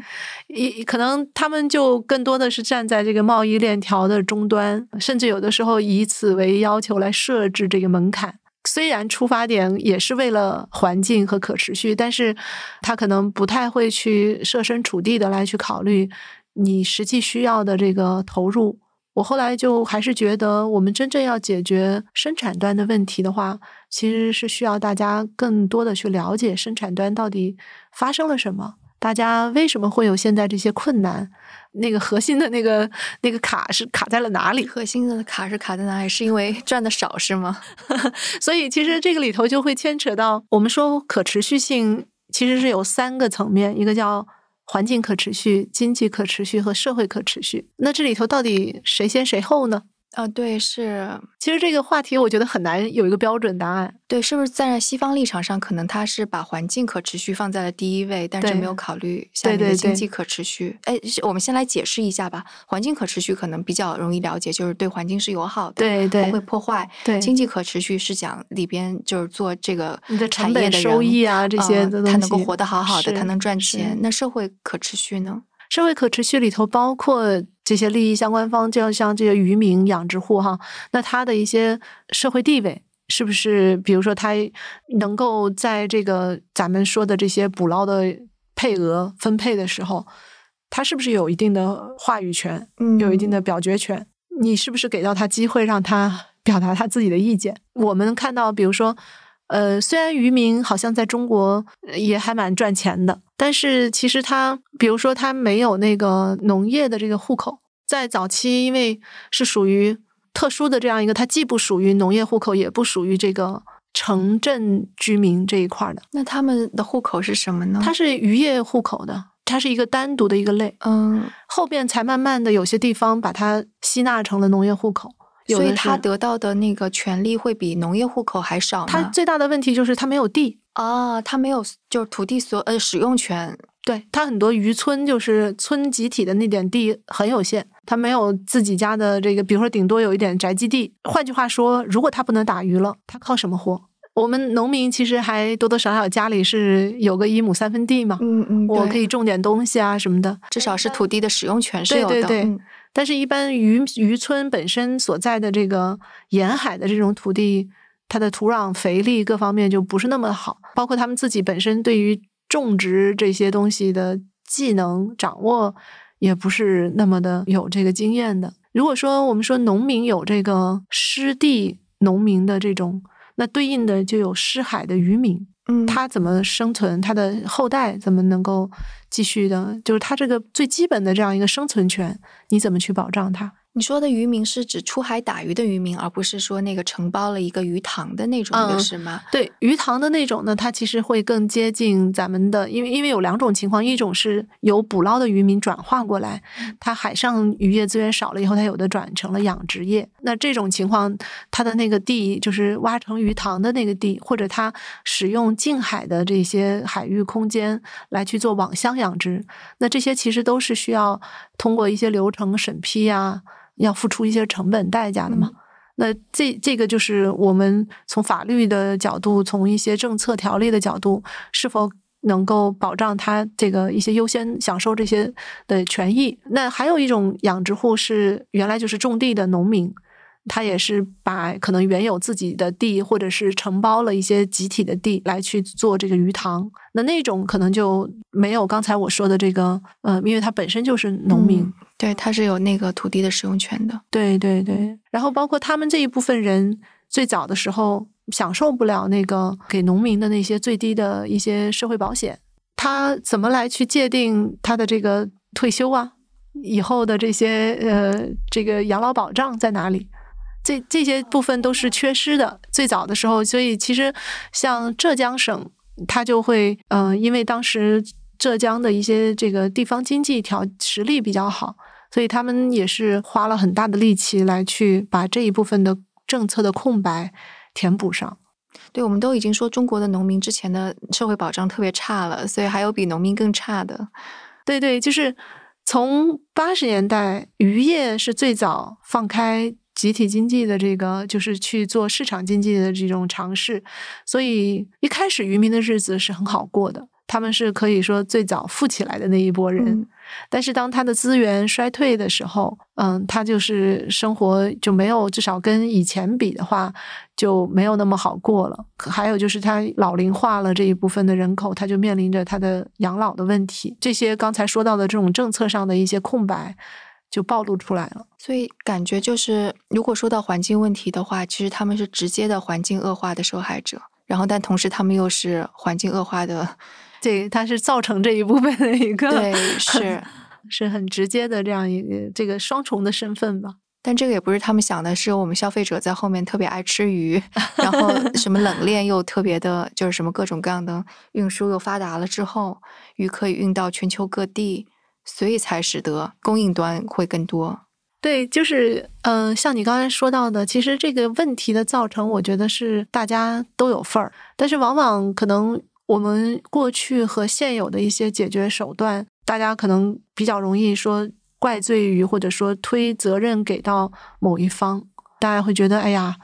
一可能他们就更多的是站在这个贸易链条的终端，甚至有的时候以此为要求来设置这个门槛。虽然出发点也是为了环境和可持续，但是他可能不太会去设身处地的来去考虑你实际需要的这个投入。我后来就还是觉得，我们真正要解决生产端的问题的话，其实是需要大家更多的去了解生产端到底发生了什么，大家为什么会有现在这些困难，那个核心的那个那个卡是卡在了哪里？核心的卡是卡在哪里？是因为 赚的少是吗？所以其实这个里头就会牵扯到，我们说可持续性其实是有三个层面，一个叫。环境可持续、经济可持续和社会可持续，那这里头到底谁先谁后呢？啊，对，是。其实这个话题我觉得很难有一个标准答案。对，是不是在西方立场上，可能他是把环境可持续放在了第一位，但是没有考虑下面的经济可持续。哎，我们先来解释一下吧。环境可持续可能比较容易了解，就是对环境是友好的，对对，不会破坏。对，经济可持续是讲里边就是做这个产业的收益啊这些，他能够活得好好的，他能赚钱。那社会可持续呢？社会可持续里头包括这些利益相关方，就要像这些渔民、养殖户哈，那他的一些社会地位是不是？比如说他能够在这个咱们说的这些捕捞的配额分配的时候，他是不是有一定的话语权？嗯，有一定的表决权？你是不是给到他机会，让他表达他自己的意见？我们看到，比如说。呃，虽然渔民好像在中国也还蛮赚钱的，但是其实他，比如说他没有那个农业的这个户口，在早期，因为是属于特殊的这样一个，它既不属于农业户口，也不属于这个城镇居民这一块的。那他们的户口是什么呢？它是渔业户口的，它是一个单独的一个类。嗯，后边才慢慢的有些地方把它吸纳成了农业户口。所以他得到的那个权利会比农业户口还少他最大的问题就是他没有地啊，他没有就是土地所呃使用权。对他很多渔村就是村集体的那点地很有限，他没有自己家的这个，比如说顶多有一点宅基地。换句话说，如果他不能打鱼了，他靠什么活？我们农民其实还多多少少家里是有个一亩三分地嘛，嗯嗯，我可以种点东西啊什么的，至少是土地的使用权是有的。对对对。但是，一般渔渔村本身所在的这个沿海的这种土地，它的土壤肥力各方面就不是那么好，包括他们自己本身对于种植这些东西的技能掌握，也不是那么的有这个经验的。如果说我们说农民有这个湿地农民的这种，那对应的就有湿海的渔民。嗯，他怎么生存？他的后代怎么能够继续的？就是他这个最基本的这样一个生存权，你怎么去保障他？你说的渔民是指出海打鱼的渔民，而不是说那个承包了一个鱼塘的那种的是吗？对，鱼塘的那种呢，它其实会更接近咱们的，因为因为有两种情况，一种是由捕捞的渔民转化过来，它海上渔业资源少了以后，它有的转成了养殖业。那这种情况，它的那个地就是挖成鱼塘的那个地，或者它使用近海的这些海域空间来去做网箱养殖，那这些其实都是需要通过一些流程审批啊。要付出一些成本代价的嘛？那这这个就是我们从法律的角度，从一些政策条例的角度，是否能够保障他这个一些优先享受这些的权益？那还有一种养殖户是原来就是种地的农民。他也是把可能原有自己的地，或者是承包了一些集体的地来去做这个鱼塘，那那种可能就没有刚才我说的这个，呃，因为他本身就是农民，对，他是有那个土地的使用权的，对对对。然后包括他们这一部分人，最早的时候享受不了那个给农民的那些最低的一些社会保险，他怎么来去界定他的这个退休啊？以后的这些呃，这个养老保障在哪里？这这些部分都是缺失的。最早的时候，所以其实像浙江省，它就会，嗯，因为当时浙江的一些这个地方经济条实力比较好，所以他们也是花了很大的力气来去把这一部分的政策的空白填补上。对，我们都已经说中国的农民之前的社会保障特别差了，所以还有比农民更差的。对对，就是从八十年代，渔业是最早放开集体经济的这个，就是去做市场经济的这种尝试，所以一开始渔民的日子是很好过的。他们是可以说最早富起来的那一波人，但是当他的资源衰退的时候，嗯，他就是生活就没有，至少跟以前比的话，就没有那么好过了。还有就是他老龄化了这一部分的人口，他就面临着他的养老的问题。这些刚才说到的这种政策上的一些空白，就暴露出来了。所以感觉就是，如果说到环境问题的话，其实他们是直接的环境恶化的受害者，然后但同时他们又是环境恶化的。对，它是造成这一部分的一个，对，是是很直接的这样一个这个双重的身份吧。但这个也不是他们想的，是我们消费者在后面特别爱吃鱼，然后什么冷链又特别的，就是什么各种各样的运输又发达了之后，鱼可以运到全球各地，所以才使得供应端会更多。对，就是嗯，像你刚才说到的，其实这个问题的造成，我觉得是大家都有份儿，但是往往可能。我们过去和现有的一些解决手段，大家可能比较容易说怪罪于，或者说推责任给到某一方，大家会觉得，哎呀，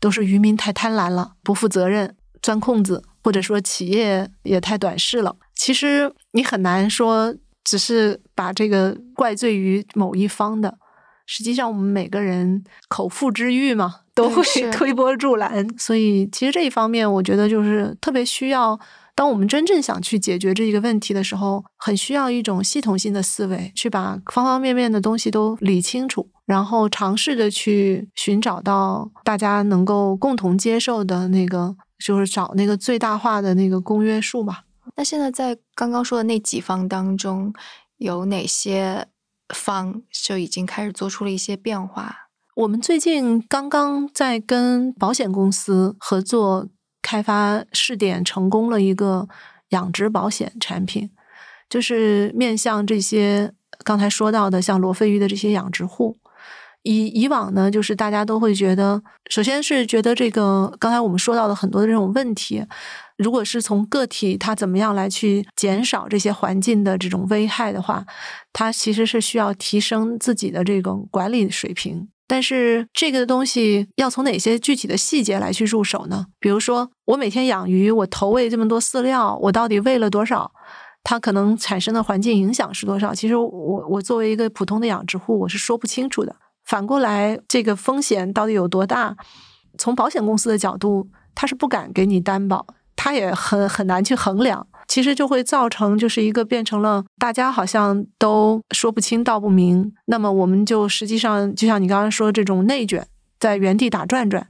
都是渔民太贪婪了，不负责任，钻空子，或者说企业也太短视了。其实你很难说，只是把这个怪罪于某一方的。实际上，我们每个人口腹之欲嘛，都会推波助澜。所以，其实这一方面，我觉得就是特别需要。当我们真正想去解决这一个问题的时候，很需要一种系统性的思维，去把方方面面的东西都理清楚，然后尝试着去寻找到大家能够共同接受的那个，就是找那个最大化的那个公约数吧。那现在在刚刚说的那几方当中，有哪些方就已经开始做出了一些变化？我们最近刚刚在跟保险公司合作。开发试点成功了一个养殖保险产品，就是面向这些刚才说到的像罗非鱼的这些养殖户。以以往呢，就是大家都会觉得，首先是觉得这个刚才我们说到的很多的这种问题，如果是从个体他怎么样来去减少这些环境的这种危害的话，他其实是需要提升自己的这种管理水平。但是这个东西要从哪些具体的细节来去入手呢？比如说，我每天养鱼，我投喂这么多饲料，我到底喂了多少？它可能产生的环境影响是多少？其实我我作为一个普通的养殖户，我是说不清楚的。反过来，这个风险到底有多大？从保险公司的角度，他是不敢给你担保，他也很很难去衡量。其实就会造成，就是一个变成了大家好像都说不清道不明。那么我们就实际上就像你刚刚说这种内卷，在原地打转转。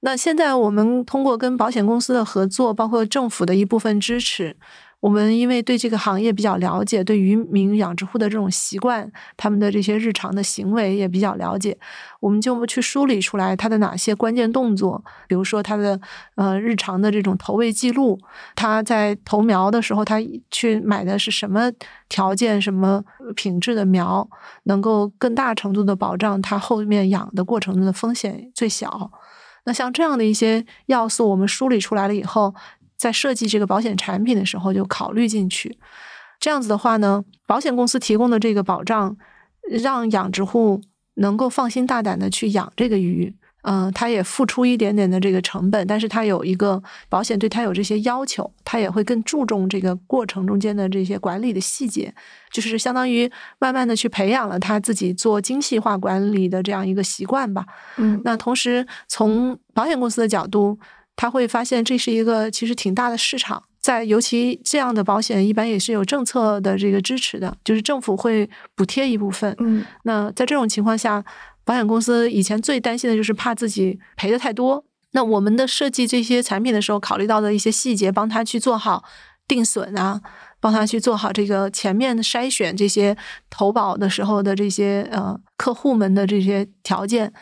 那现在我们通过跟保险公司的合作，包括政府的一部分支持。我们因为对这个行业比较了解，对渔民养殖户的这种习惯，他们的这些日常的行为也比较了解，我们就去梳理出来他的哪些关键动作，比如说他的呃日常的这种投喂记录，他在投苗的时候，他去买的是什么条件、什么品质的苗，能够更大程度的保障他后面养的过程中的风险最小。那像这样的一些要素，我们梳理出来了以后。在设计这个保险产品的时候，就考虑进去。这样子的话呢，保险公司提供的这个保障，让养殖户能够放心大胆的去养这个鱼。嗯，他也付出一点点的这个成本，但是他有一个保险对他有这些要求，他也会更注重这个过程中间的这些管理的细节，就是相当于慢慢的去培养了他自己做精细化管理的这样一个习惯吧。嗯，那同时从保险公司的角度。他会发现这是一个其实挺大的市场，在尤其这样的保险一般也是有政策的这个支持的，就是政府会补贴一部分。嗯，那在这种情况下，保险公司以前最担心的就是怕自己赔的太多。那我们的设计这些产品的时候，考虑到的一些细节，帮他去做好定损啊，帮他去做好这个前面的筛选，这些投保的时候的这些呃客户们的这些条件。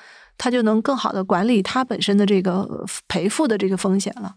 他就能更好的管理他本身的这个赔付的这个风险了。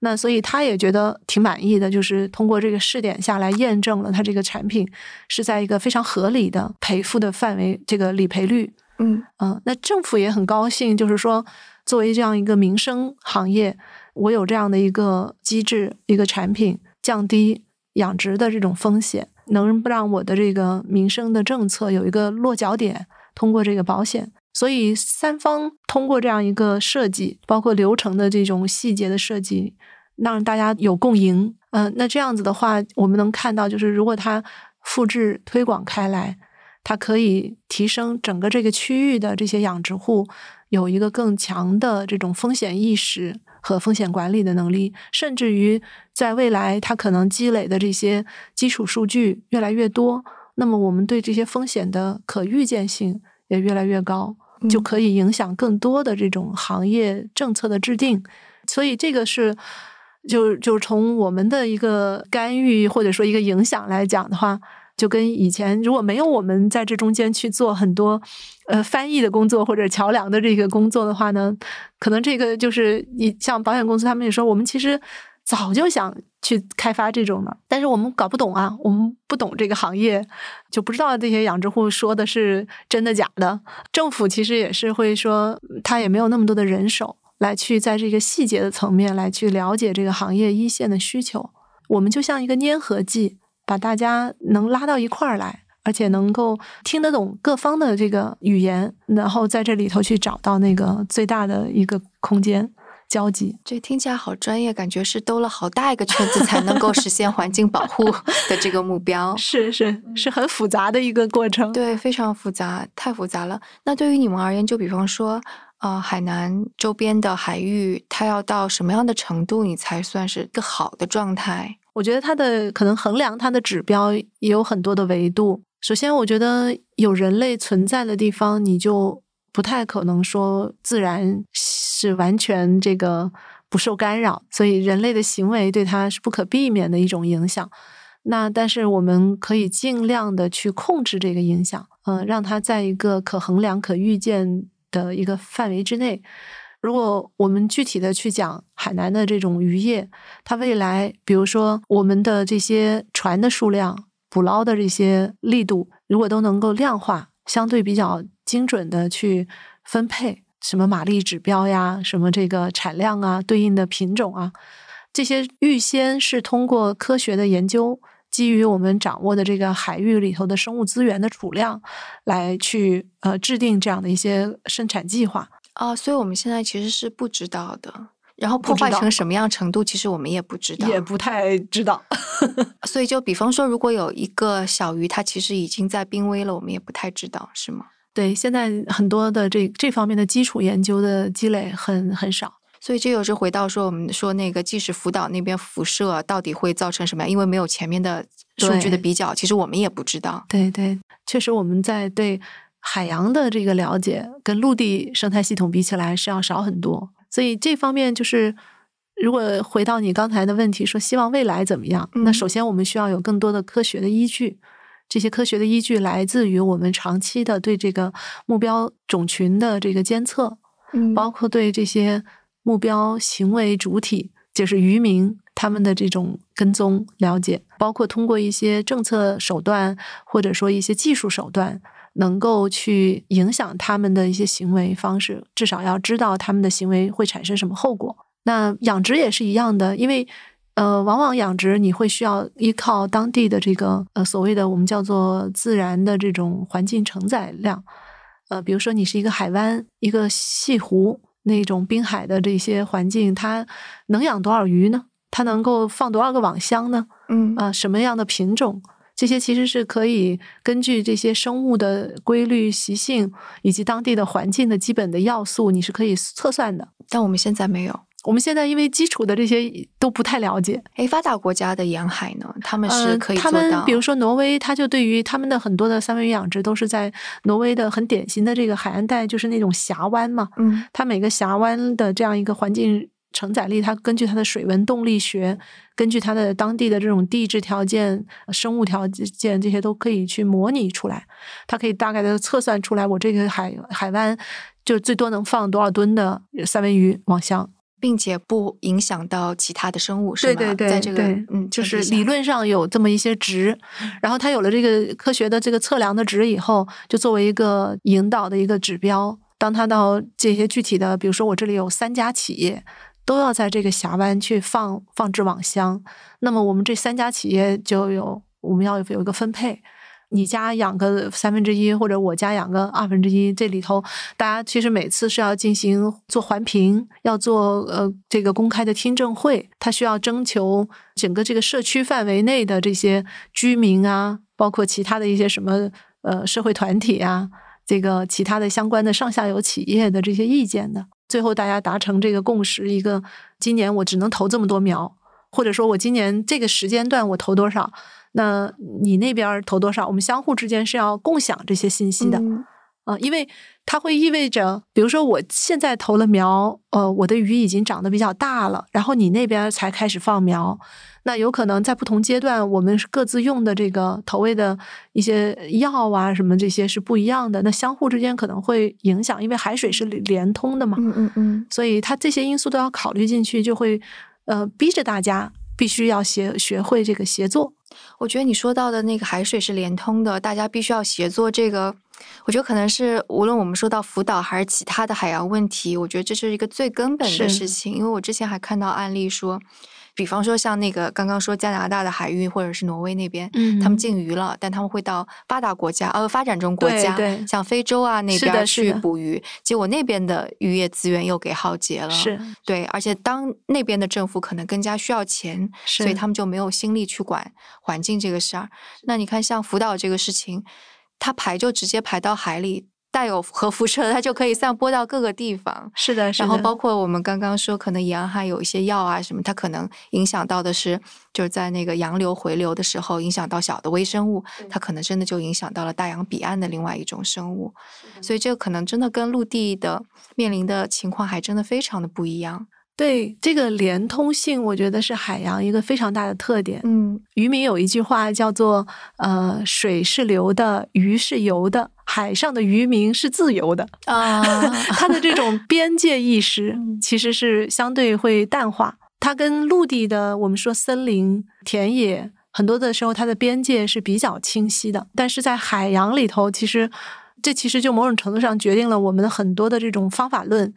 那所以他也觉得挺满意的，就是通过这个试点下来验证了他这个产品是在一个非常合理的赔付的范围，这个理赔率。嗯嗯，那政府也很高兴，就是说作为这样一个民生行业，我有这样的一个机制，一个产品，降低养殖的这种风险，能让我的这个民生的政策有一个落脚点，通过这个保险。所以三方通过这样一个设计，包括流程的这种细节的设计，让大家有共赢。嗯，那这样子的话，我们能看到，就是如果它复制推广开来，它可以提升整个这个区域的这些养殖户有一个更强的这种风险意识和风险管理的能力，甚至于在未来，它可能积累的这些基础数据越来越多，那么我们对这些风险的可预见性也越来越高。就可以影响更多的这种行业政策的制定，所以这个是就就从我们的一个干预或者说一个影响来讲的话，就跟以前如果没有我们在这中间去做很多呃翻译的工作或者桥梁的这个工作的话呢，可能这个就是你像保险公司他们也说，我们其实。早就想去开发这种的，但是我们搞不懂啊，我们不懂这个行业，就不知道这些养殖户说的是真的假的。政府其实也是会说，他也没有那么多的人手来去在这个细节的层面来去了解这个行业一线的需求。我们就像一个粘合剂，把大家能拉到一块儿来，而且能够听得懂各方的这个语言，然后在这里头去找到那个最大的一个空间。交集，这听起来好专业，感觉是兜了好大一个圈子才能够实现环境保护的这个目标。是是是很复杂的一个过程，对，非常复杂，太复杂了。那对于你们而言，就比方说，呃，海南周边的海域，它要到什么样的程度，你才算是一个好的状态？我觉得它的可能衡量它的指标也有很多的维度。首先，我觉得有人类存在的地方，你就。不太可能说自然是完全这个不受干扰，所以人类的行为对它是不可避免的一种影响。那但是我们可以尽量的去控制这个影响，嗯，让它在一个可衡量、可预见的一个范围之内。如果我们具体的去讲海南的这种渔业，它未来，比如说我们的这些船的数量、捕捞的这些力度，如果都能够量化，相对比较。精准的去分配什么马力指标呀，什么这个产量啊，对应的品种啊，这些预先是通过科学的研究，基于我们掌握的这个海域里头的生物资源的储量，来去呃制定这样的一些生产计划啊。所以我们现在其实是不知道的，然后破坏成什么样程度，其实我们也不知道，也不太知道。所以就比方说，如果有一个小鱼，它其实已经在濒危了，我们也不太知道，是吗？对，现在很多的这这方面的基础研究的积累很很少，所以这又是回到说我们说那个，即使福岛那边辐射到底会造成什么样，因为没有前面的数据的比较，其实我们也不知道。对对，确实我们在对海洋的这个了解跟陆地生态系统比起来是要少很多，所以这方面就是如果回到你刚才的问题，说希望未来怎么样，那首先我们需要有更多的科学的依据。这些科学的依据来自于我们长期的对这个目标种群的这个监测，嗯，包括对这些目标行为主体，就是渔民他们的这种跟踪了解，包括通过一些政策手段或者说一些技术手段，能够去影响他们的一些行为方式，至少要知道他们的行为会产生什么后果。那养殖也是一样的，因为。呃，往往养殖你会需要依靠当地的这个呃所谓的我们叫做自然的这种环境承载量，呃，比如说你是一个海湾、一个西湖那种滨海的这些环境，它能养多少鱼呢？它能够放多少个网箱呢？嗯啊，什么样的品种？这些其实是可以根据这些生物的规律习性以及当地的环境的基本的要素，你是可以测算的。但我们现在没有。我们现在因为基础的这些都不太了解，哎，发达国家的沿海呢，他们是可以做到。他们比如说挪威，他就对于他们的很多的三文鱼养殖都是在挪威的很典型的这个海岸带，就是那种峡湾嘛。嗯，它每个峡湾的这样一个环境承载力，它根据它的水文动力学，根据它的当地的这种地质条件、生物条件这些都可以去模拟出来。它可以大概的测算出来，我这个海海湾就最多能放多少吨的三文鱼网箱。并且不影响到其他的生物，是吗？对对对，在这个嗯，就是理论上有这么一些值，然后它有了这个科学的这个测量的值以后，就作为一个引导的一个指标。当它到这些具体的，比如说我这里有三家企业都要在这个峡湾去放放置网箱，那么我们这三家企业就有我们要有一个分配。你家养个三分之一，或者我家养个二分之一，这里头大家其实每次是要进行做环评，要做呃这个公开的听证会，它需要征求整个这个社区范围内的这些居民啊，包括其他的一些什么呃社会团体啊，这个其他的相关的上下游企业的这些意见的，最后大家达成这个共识，一个今年我只能投这么多苗，或者说我今年这个时间段我投多少。那你那边投多少？我们相互之间是要共享这些信息的，啊，因为它会意味着，比如说我现在投了苗，呃，我的鱼已经长得比较大了，然后你那边才开始放苗，那有可能在不同阶段，我们各自用的这个投喂的一些药啊，什么这些是不一样的，那相互之间可能会影响，因为海水是连通的嘛，嗯嗯嗯，所以它这些因素都要考虑进去，就会呃逼着大家必须要协学会这个协作。我觉得你说到的那个海水是连通的，大家必须要协作。这个，我觉得可能是无论我们说到福岛还是其他的海洋问题，我觉得这是一个最根本的事情。因为我之前还看到案例说。比方说，像那个刚刚说加拿大的海域，或者是挪威那边，嗯他们禁渔了，但他们会到发达国家，呃，发展中国家，像非洲啊那边去捕鱼，结果那边的渔业资源又给耗竭了。是对，而且当那边的政府可能更加需要钱，所以他们就没有心力去管环境这个事儿。那你看，像福岛这个事情，它排就直接排到海里。带有核辐射，它就可以散播到各个地方。是的，然后包括我们刚刚说，可能沿海有一些药啊什么，它可能影响到的是，就是在那个洋流回流的时候，影响到小的微生物，它可能真的就影响到了大洋彼岸的另外一种生物。所以这个可能真的跟陆地的面临的情况还真的非常的不一样。对这个连通性，我觉得是海洋一个非常大的特点。嗯，渔民有一句话叫做：“呃，水是流的，鱼是游的，海上的渔民是自由的。”啊，它的这种边界意识其实是相对会淡化。它跟陆地的我们说森林、田野，很多的时候它的边界是比较清晰的。但是在海洋里头，其实这其实就某种程度上决定了我们的很多的这种方法论。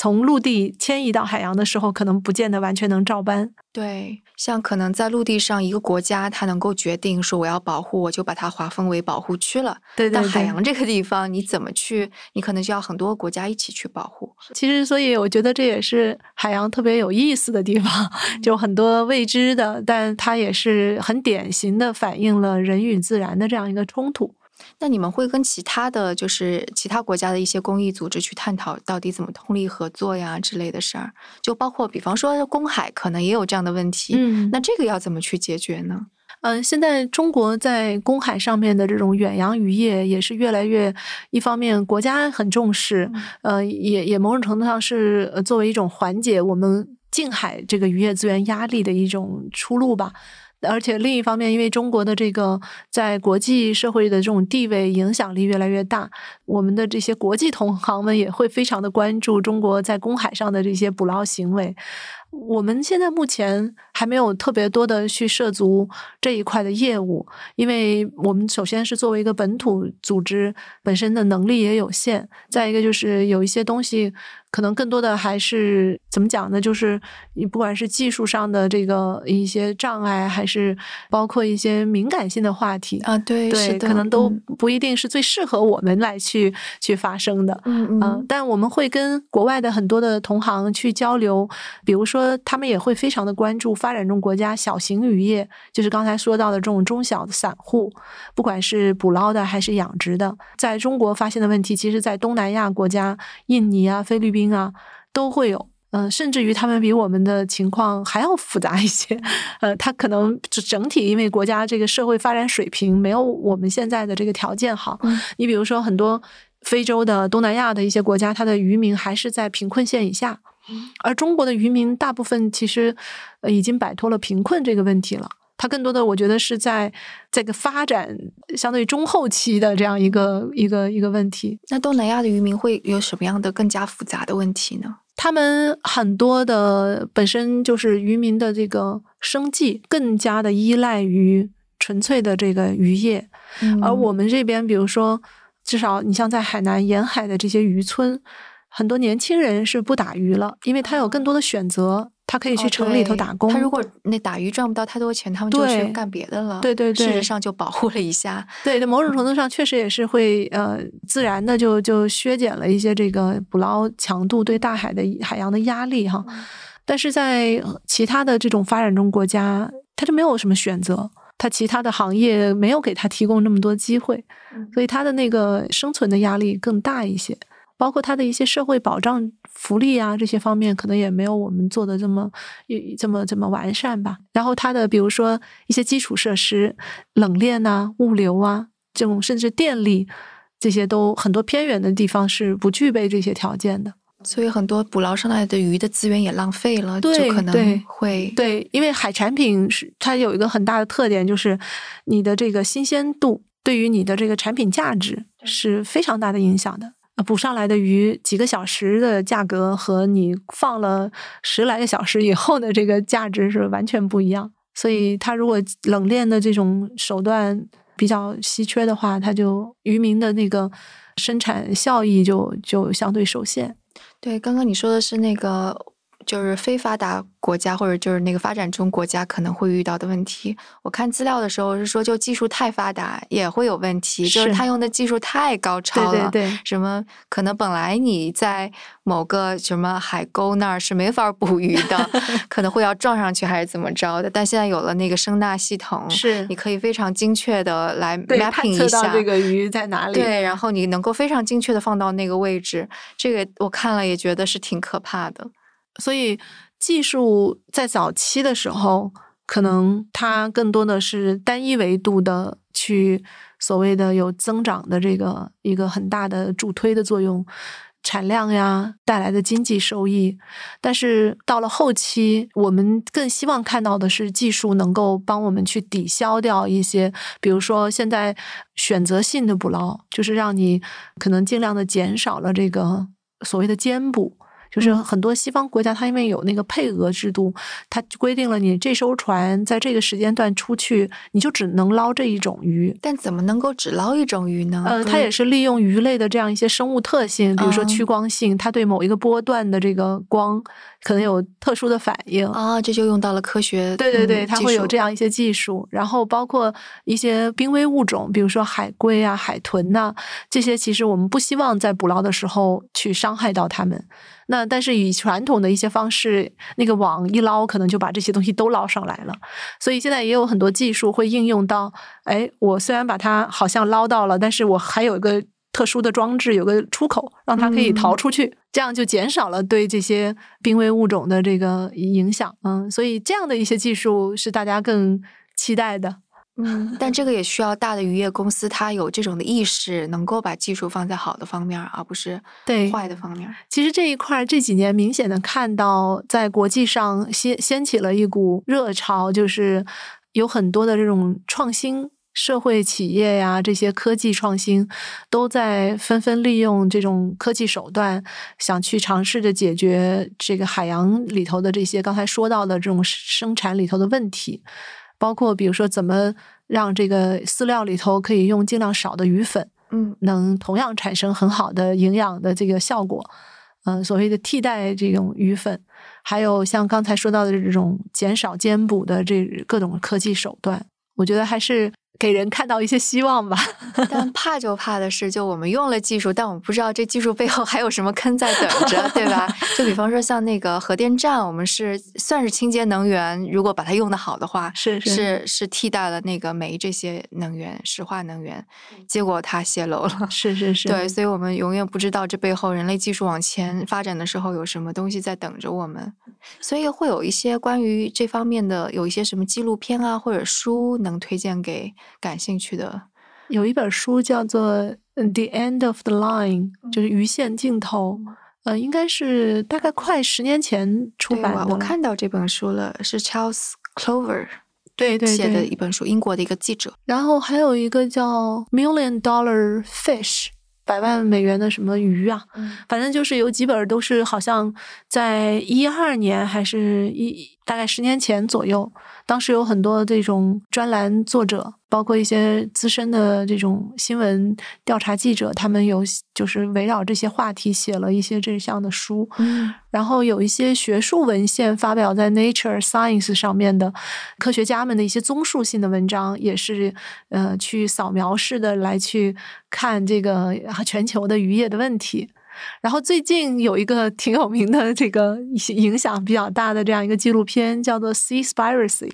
从陆地迁移到海洋的时候，可能不见得完全能照搬。对，像可能在陆地上，一个国家它能够决定说我要保护，我就把它划分为保护区了。对对对。但海洋这个地方，你怎么去？你可能就要很多国家一起去保护。其实，所以我觉得这也是海洋特别有意思的地方，就很多未知的，但它也是很典型的反映了人与自然的这样一个冲突。那你们会跟其他的就是其他国家的一些公益组织去探讨到底怎么通力合作呀之类的事儿，就包括比方说公海可能也有这样的问题，嗯，那这个要怎么去解决呢？嗯，现在中国在公海上面的这种远洋渔业也是越来越，一方面国家很重视，呃，也也某种程度上是作为一种缓解我们近海这个渔业资源压力的一种出路吧。而且另一方面，因为中国的这个在国际社会的这种地位影响力越来越大，我们的这些国际同行们也会非常的关注中国在公海上的这些捕捞行为。我们现在目前还没有特别多的去涉足这一块的业务，因为我们首先是作为一个本土组织，本身的能力也有限；再一个就是有一些东西。可能更多的还是怎么讲呢？就是你不管是技术上的这个一些障碍，还是包括一些敏感性的话题啊，对，对，可能都不一定是最适合我们来去去发生的。嗯嗯。但我们会跟国外的很多的同行去交流，比如说他们也会非常的关注发展中国家小型渔业，就是刚才说到的这种中小的散户，不管是捕捞的还是养殖的，在中国发现的问题，其实在东南亚国家，印尼啊、菲律宾。兵啊，都会有，嗯，甚至于他们比我们的情况还要复杂一些，呃，他可能整体因为国家这个社会发展水平没有我们现在的这个条件好，你比如说很多非洲的、东南亚的一些国家，它的渔民还是在贫困线以下，而中国的渔民大部分其实已经摆脱了贫困这个问题了。它更多的，我觉得是在这个发展相对中后期的这样一个一个一个问题。那东南亚的渔民会有什么样的更加复杂的问题呢？他们很多的本身就是渔民的这个生计，更加的依赖于纯粹的这个渔业，而我们这边，比如说，至少你像在海南沿海的这些渔村，很多年轻人是不打鱼了，因为他有更多的选择。他可以去城里头打工。他如果那打鱼赚不到太多钱，他们就去干别的了。对对对，事实上就保护了一下。对，在某种程度上确实也是会呃自然的就就削减了一些这个捕捞强度对大海的海洋的压力哈。但是在其他的这种发展中国家，他就没有什么选择，他其他的行业没有给他提供那么多机会，所以他的那个生存的压力更大一些。包括它的一些社会保障福利啊，这些方面可能也没有我们做的这么这么这么完善吧。然后它的比如说一些基础设施，冷链啊、物流啊，这种甚至电力这些都很多偏远的地方是不具备这些条件的。所以很多捕捞上来的鱼的资源也浪费了，就可能会对，因为海产品是它有一个很大的特点，就是你的这个新鲜度对于你的这个产品价值是非常大的影响的。捕上来的鱼，几个小时的价格和你放了十来个小时以后的这个价值是完全不一样。所以，它如果冷链的这种手段比较稀缺的话，它就渔民的那个生产效益就就相对受限。对，刚刚你说的是那个。就是非发达国家或者就是那个发展中国家可能会遇到的问题。我看资料的时候是说，就技术太发达也会有问题，就是他用的技术太高超了。对对对，什么可能本来你在某个什么海沟那儿是没法捕鱼的，可能会要撞上去还是怎么着的。但现在有了那个声纳系统，是你可以非常精确的来 mapping 一下这个鱼在哪里。对，然后你能够非常精确的放到那个位置。这个我看了也觉得是挺可怕的。所以，技术在早期的时候，可能它更多的是单一维度的去所谓的有增长的这个一个很大的助推的作用，产量呀带来的经济收益。但是到了后期，我们更希望看到的是技术能够帮我们去抵消掉一些，比如说现在选择性的捕捞，就是让你可能尽量的减少了这个所谓的兼捕。就是很多西方国家，它因为有那个配额制度，它规定了你这艘船在这个时间段出去，你就只能捞这一种鱼。但怎么能够只捞一种鱼呢？呃，它也是利用鱼类的这样一些生物特性，比如说趋光性，它对某一个波段的这个光可能有特殊的反应啊，这就用到了科学。对对对，它会有这样一些技术。然后包括一些濒危物种，比如说海龟啊、海豚呐，这些其实我们不希望在捕捞的时候去伤害到它们。那但是以传统的一些方式，那个网一捞，可能就把这些东西都捞上来了。所以现在也有很多技术会应用到，哎，我虽然把它好像捞到了，但是我还有一个特殊的装置，有个出口，让它可以逃出去，这样就减少了对这些濒危物种的这个影响。嗯，所以这样的一些技术是大家更期待的。嗯，但这个也需要大的渔业公司，它有这种的意识，能够把技术放在好的方面，而不是对坏的方面。其实这一块这几年明显的看到，在国际上掀掀起了一股热潮，就是有很多的这种创新社会企业呀，这些科技创新都在纷纷利用这种科技手段，想去尝试着解决这个海洋里头的这些刚才说到的这种生产里头的问题。包括比如说，怎么让这个饲料里头可以用尽量少的鱼粉，嗯，能同样产生很好的营养的这个效果，嗯，所谓的替代这种鱼粉，还有像刚才说到的这种减少兼补的这各种科技手段，我觉得还是。给人看到一些希望吧，但怕就怕的是，就我们用了技术，但我们不知道这技术背后还有什么坑在等着，对吧？就比方说像那个核电站，我们是算是清洁能源，如果把它用的好的话，是是。是替代了那个煤这些能源、石化能源，结果它泄漏了，是是是，对，所以我们永远不知道这背后人类技术往前发展的时候有什么东西在等着我们，所以会有一些关于这方面的有一些什么纪录片啊或者书能推荐给。感兴趣的有一本书叫做《The End of the Line》，就是鱼线尽头。呃，应该是大概快十年前出版的。我看到这本书了，是 Charles Clover 对对写的一本书，英国的一个记者。然后还有一个叫《Million Dollar Fish》，百万美元的什么鱼啊，反正就是有几本都是好像在一二年还是一大概十年前左右。当时有很多这种专栏作者，包括一些资深的这种新闻调查记者，他们有就是围绕这些话题写了一些这项的书。嗯，然后有一些学术文献发表在 Nature Science 上面的科学家们的一些综述性的文章，也是呃去扫描式的来去看这个全球的渔业的问题。然后最近有一个挺有名的，这个影响比较大的这样一个纪录片，叫做《Seaspiracy》，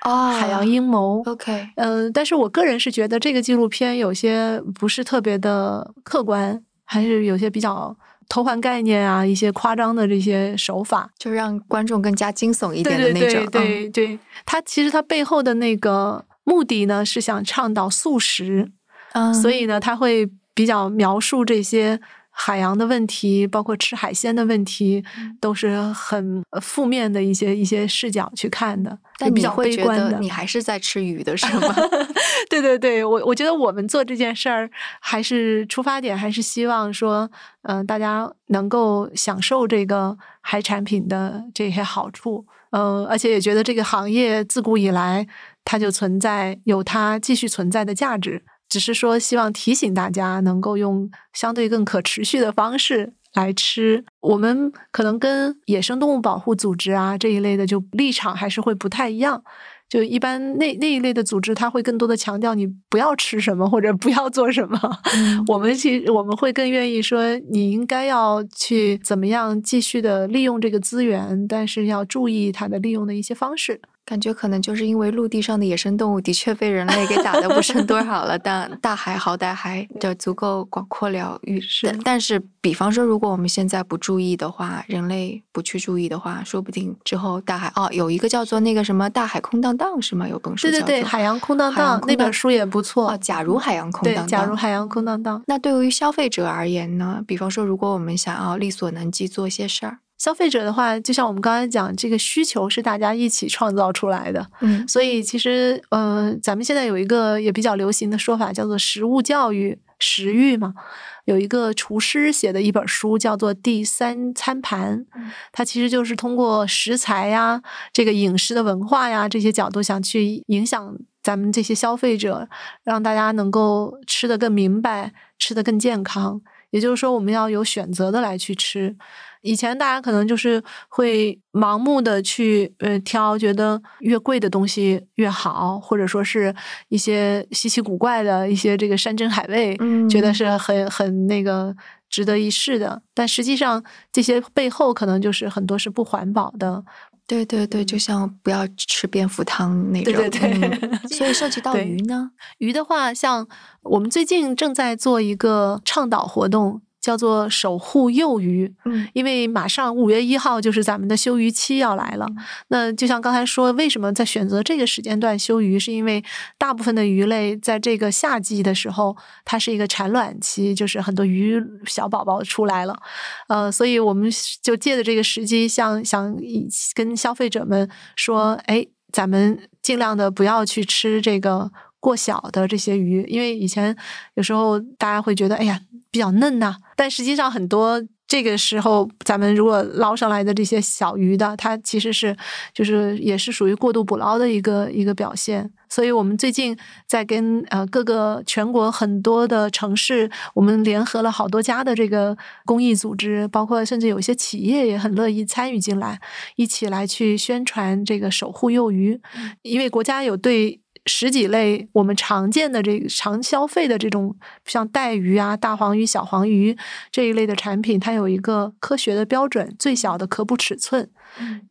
啊，海洋阴谋。OK，嗯，但是我个人是觉得这个纪录片有些不是特别的客观，还是有些比较偷换概念啊，一些夸张的这些手法，就让观众更加惊悚一点的那种。对对对，它其实它背后的那个目的呢，是想倡导素食，嗯，所以呢，他会比较描述这些海洋的问题，包括吃海鲜的问题，嗯都是很呃负面的一些一些视角去看的，但你比较悲观的。你还是在吃鱼的 是吗？对对对，我我觉得我们做这件事儿，还是出发点还是希望说，嗯、大家能够享受这个海产品的这些好处，嗯、而且也觉得这个行业自古以来它就存在有它继续存在的价值，只是说希望提醒大家能够用相对更可持续的方式。来吃，我们可能跟野生动物保护组织啊这一类的就立场还是会不太一样。就一般那那一类的组织，它会更多的强调你不要吃什么或者不要做什么。嗯我们其实我们会更愿意说，你应该要去怎么样继续的利用这个资源，但是要注意它的利用的一些方式。感觉可能就是因为陆地上的野生动物的确被人类给打的不剩多 少了，但大海好歹还的足够广阔了域。是但但是，比方说，如果我们现在不注意的话，人类不去注意的话，说不定之后大海哦，有一个叫做那个什么“大海空荡荡”是吗？有本书对对对，叫做海洋空荡荡那本书也不错。哦，假如海洋空对荡，荡，假如海洋空荡荡，那对于消费者而言呢？比方说，如果我们想要力所能及做一些事儿，消费者的话，就像我们刚才讲，这个需求是大家一起创造出来的。嗯所以其实，呃，咱们现在有一个也比较流行的说法，叫做食物教育、食欲嘛。有一个厨师写的一本书，叫做《第三餐盘》，嗯它其实就是通过食材呀、这个饮食的文化呀这些角度，想去影响咱们这些消费者，让大家能够吃得更明白，吃得更健康。也就是说，我们要有选择的来去吃。以前大家可能就是会盲目的去呃挑，觉得越贵的东西越好，或者说是一些稀奇古怪的一些这个山珍海味，嗯觉得是很很那个值得一试的。但实际上，这些背后可能就是很多是不环保的。对对对，就像不要吃蝙蝠汤那种。对对对嗯所以涉及到鱼呢，鱼的话，像我们最近正在做一个倡导活动，叫做“守护幼鱼”。嗯因为马上五月一号就是咱们的休渔期要来了，那就像刚才说，为什么在选择这个时间段休渔，是因为大部分的鱼类在这个夏季的时候，它是一个产卵期，就是很多鱼小宝宝出来了，呃，所以我们就借着这个时机，像想跟消费者们说，哎，咱们尽量的不要去吃这个过小的这些鱼，因为以前有时候大家会觉得，哎呀，比较嫩呐、但实际上很多这个时候咱们如果捞上来的这些小鱼的，它其实是就是也是属于过度捕捞的一个一个表现。所以我们最近在跟呃各个全国很多的城市，我们联合了好多家的这个公益组织，包括甚至有一些企业也很乐意参与进来，一起来去宣传这个守护幼鱼，因为国家有对。十几类我们常见的这个常消费的这种，像带鱼啊、大黄鱼、小黄鱼这一类的产品，它有一个科学的标准，最小的可捕尺寸。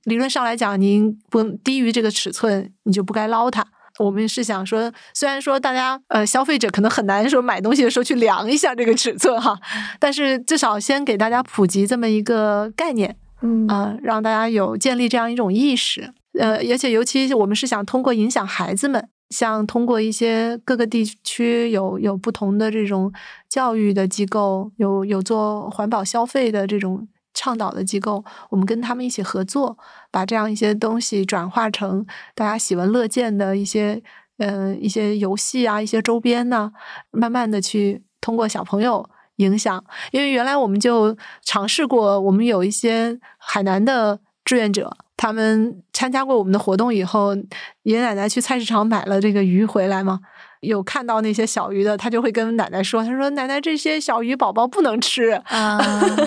理论上来讲，您不低于这个尺寸，你就不该捞它。我们是想说，虽然说大家呃消费者可能很难说买东西的时候去量一下这个尺寸哈，但是至少先给大家普及这么一个概念。嗯啊、让大家有建立这样一种意识。呃，而且尤其我们是想通过影响孩子们，像通过一些各个地区有有不同的这种教育的机构，有有做环保消费的这种倡导的机构，我们跟他们一起合作，把这样一些东西转化成大家喜闻乐见的一些呃一些游戏啊，一些周边呐、慢慢的去通过小朋友。影响。因为原来我们就尝试过，我们有一些海南的志愿者，他们参加过我们的活动以后，爷爷奶奶去菜市场买了这个鱼回来吗，有看到那些小鱼的，他就会跟奶奶说：“他说奶奶，这些小鱼宝宝不能吃。”啊，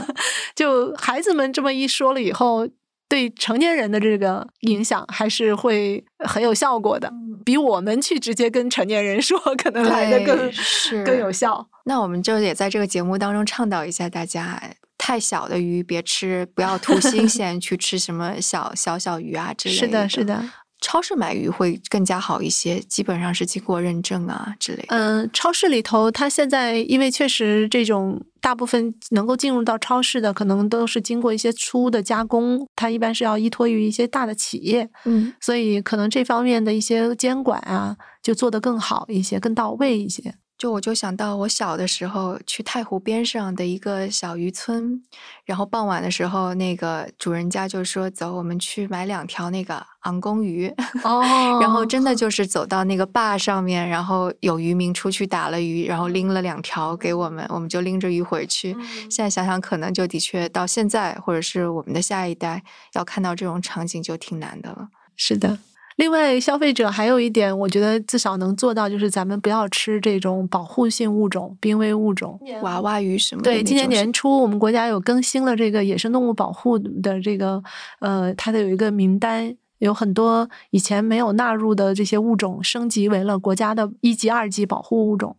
就孩子们这么一说了以后。对成年人的这个影响还是会很有效果的，比我们去直接跟成年人说可能来的更是更有效。那我们就也在这个节目当中倡导一下大家，太小的鱼别吃，不要图新鲜去吃什么小小小鱼啊之类的。是的，是的。超市买鱼会更加好一些，基本上是经过认证啊之类。嗯，超市里头，它现在因为确实这种大部分能够进入到超市的，可能都是经过一些粗的加工，它一般是要依托于一些大的企业，嗯，所以可能这方面的一些监管啊，就做得更好一些，更到位一些。就我就想到我小的时候去太湖边上的一个小渔村，然后傍晚的时候，那个主人家就说：“走，我们去买两条那个昂公鱼。”哦，然后真的就是走到那个坝上面，然后有渔民出去打了鱼，然后拎了两条给我们，我们就拎着鱼回去。现在想想，可能就的确到现在，或者是我们的下一代要看到这种场景就挺难的了。是的。另外，消费者还有一点，我觉得至少能做到，就是咱们不要吃这种保护性物种、濒危物种，娃娃鱼什么。对，今年年初我们国家有更新了这个野生动物保护的这个，呃，它的有一个名单。有很多以前没有纳入的这些物种升级为了国家的一级、二级保护物种。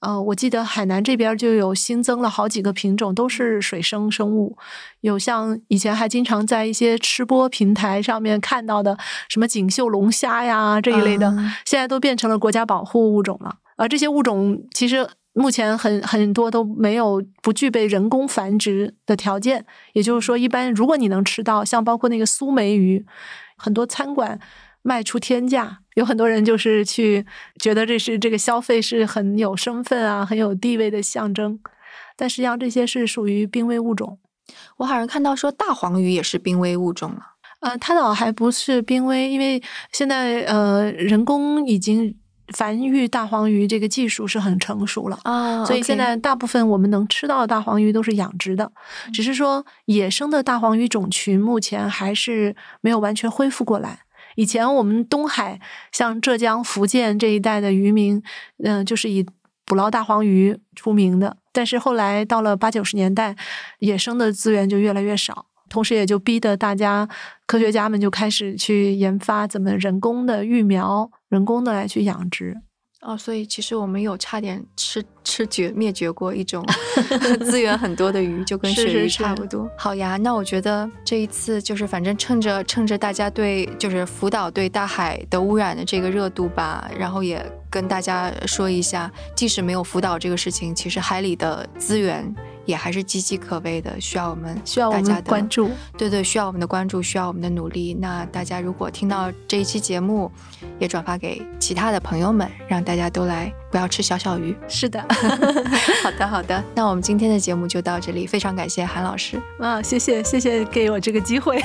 呃，我记得海南这边就有新增了好几个品种，都是水生生物。有像以前还经常在一些吃播平台上面看到的什么锦绣龙虾呀这一类的，现在都变成了国家保护物种了。而这些物种其实目前很很多都没有不具备人工繁殖的条件，也就是说，一般如果你能吃到，像包括那个苏梅鱼。很多餐馆卖出天价，有很多人就是去觉得这是这个消费是很有身份啊、很有地位的象征，但实际上这些是属于濒危物种。我好像看到说大黄鱼也是濒危物种了。呃，它倒还不是濒危，因为现在呃人工已经。繁育大黄鱼这个技术是很成熟了啊，所以现在大部分我们能吃到的大黄鱼都是养殖的，只是说野生的大黄鱼种群目前还是没有完全恢复过来。以前我们东海像浙江、福建这一带的渔民，嗯，就是以捕捞大黄鱼出名的，但是后来到了八九十年代，野生的资源就越来越少。同时，也就逼得大家科学家们就开始去研发怎么人工的育苗、人工的来去养殖。哦，所以其实我们有差点吃吃绝灭绝过一种 资源很多的鱼，就跟鳕鱼差不多。好呀，那我觉得这一次就是反正趁着趁着大家对就是福岛对大海的污染的这个热度吧，然后也跟大家说一下，即使没有福岛这个事情，其实海里的资源。也还是岌岌可危的，需要我们需要大家的关注。对对，需要我们的关注，需要我们的努力。那大家如果听到这一期节目，也转发给其他的朋友们，让大家都来不要吃小小鱼。是的，好的好的。那我们今天的节目就到这里，非常感谢韩老师。啊，谢谢谢谢给我这个机会。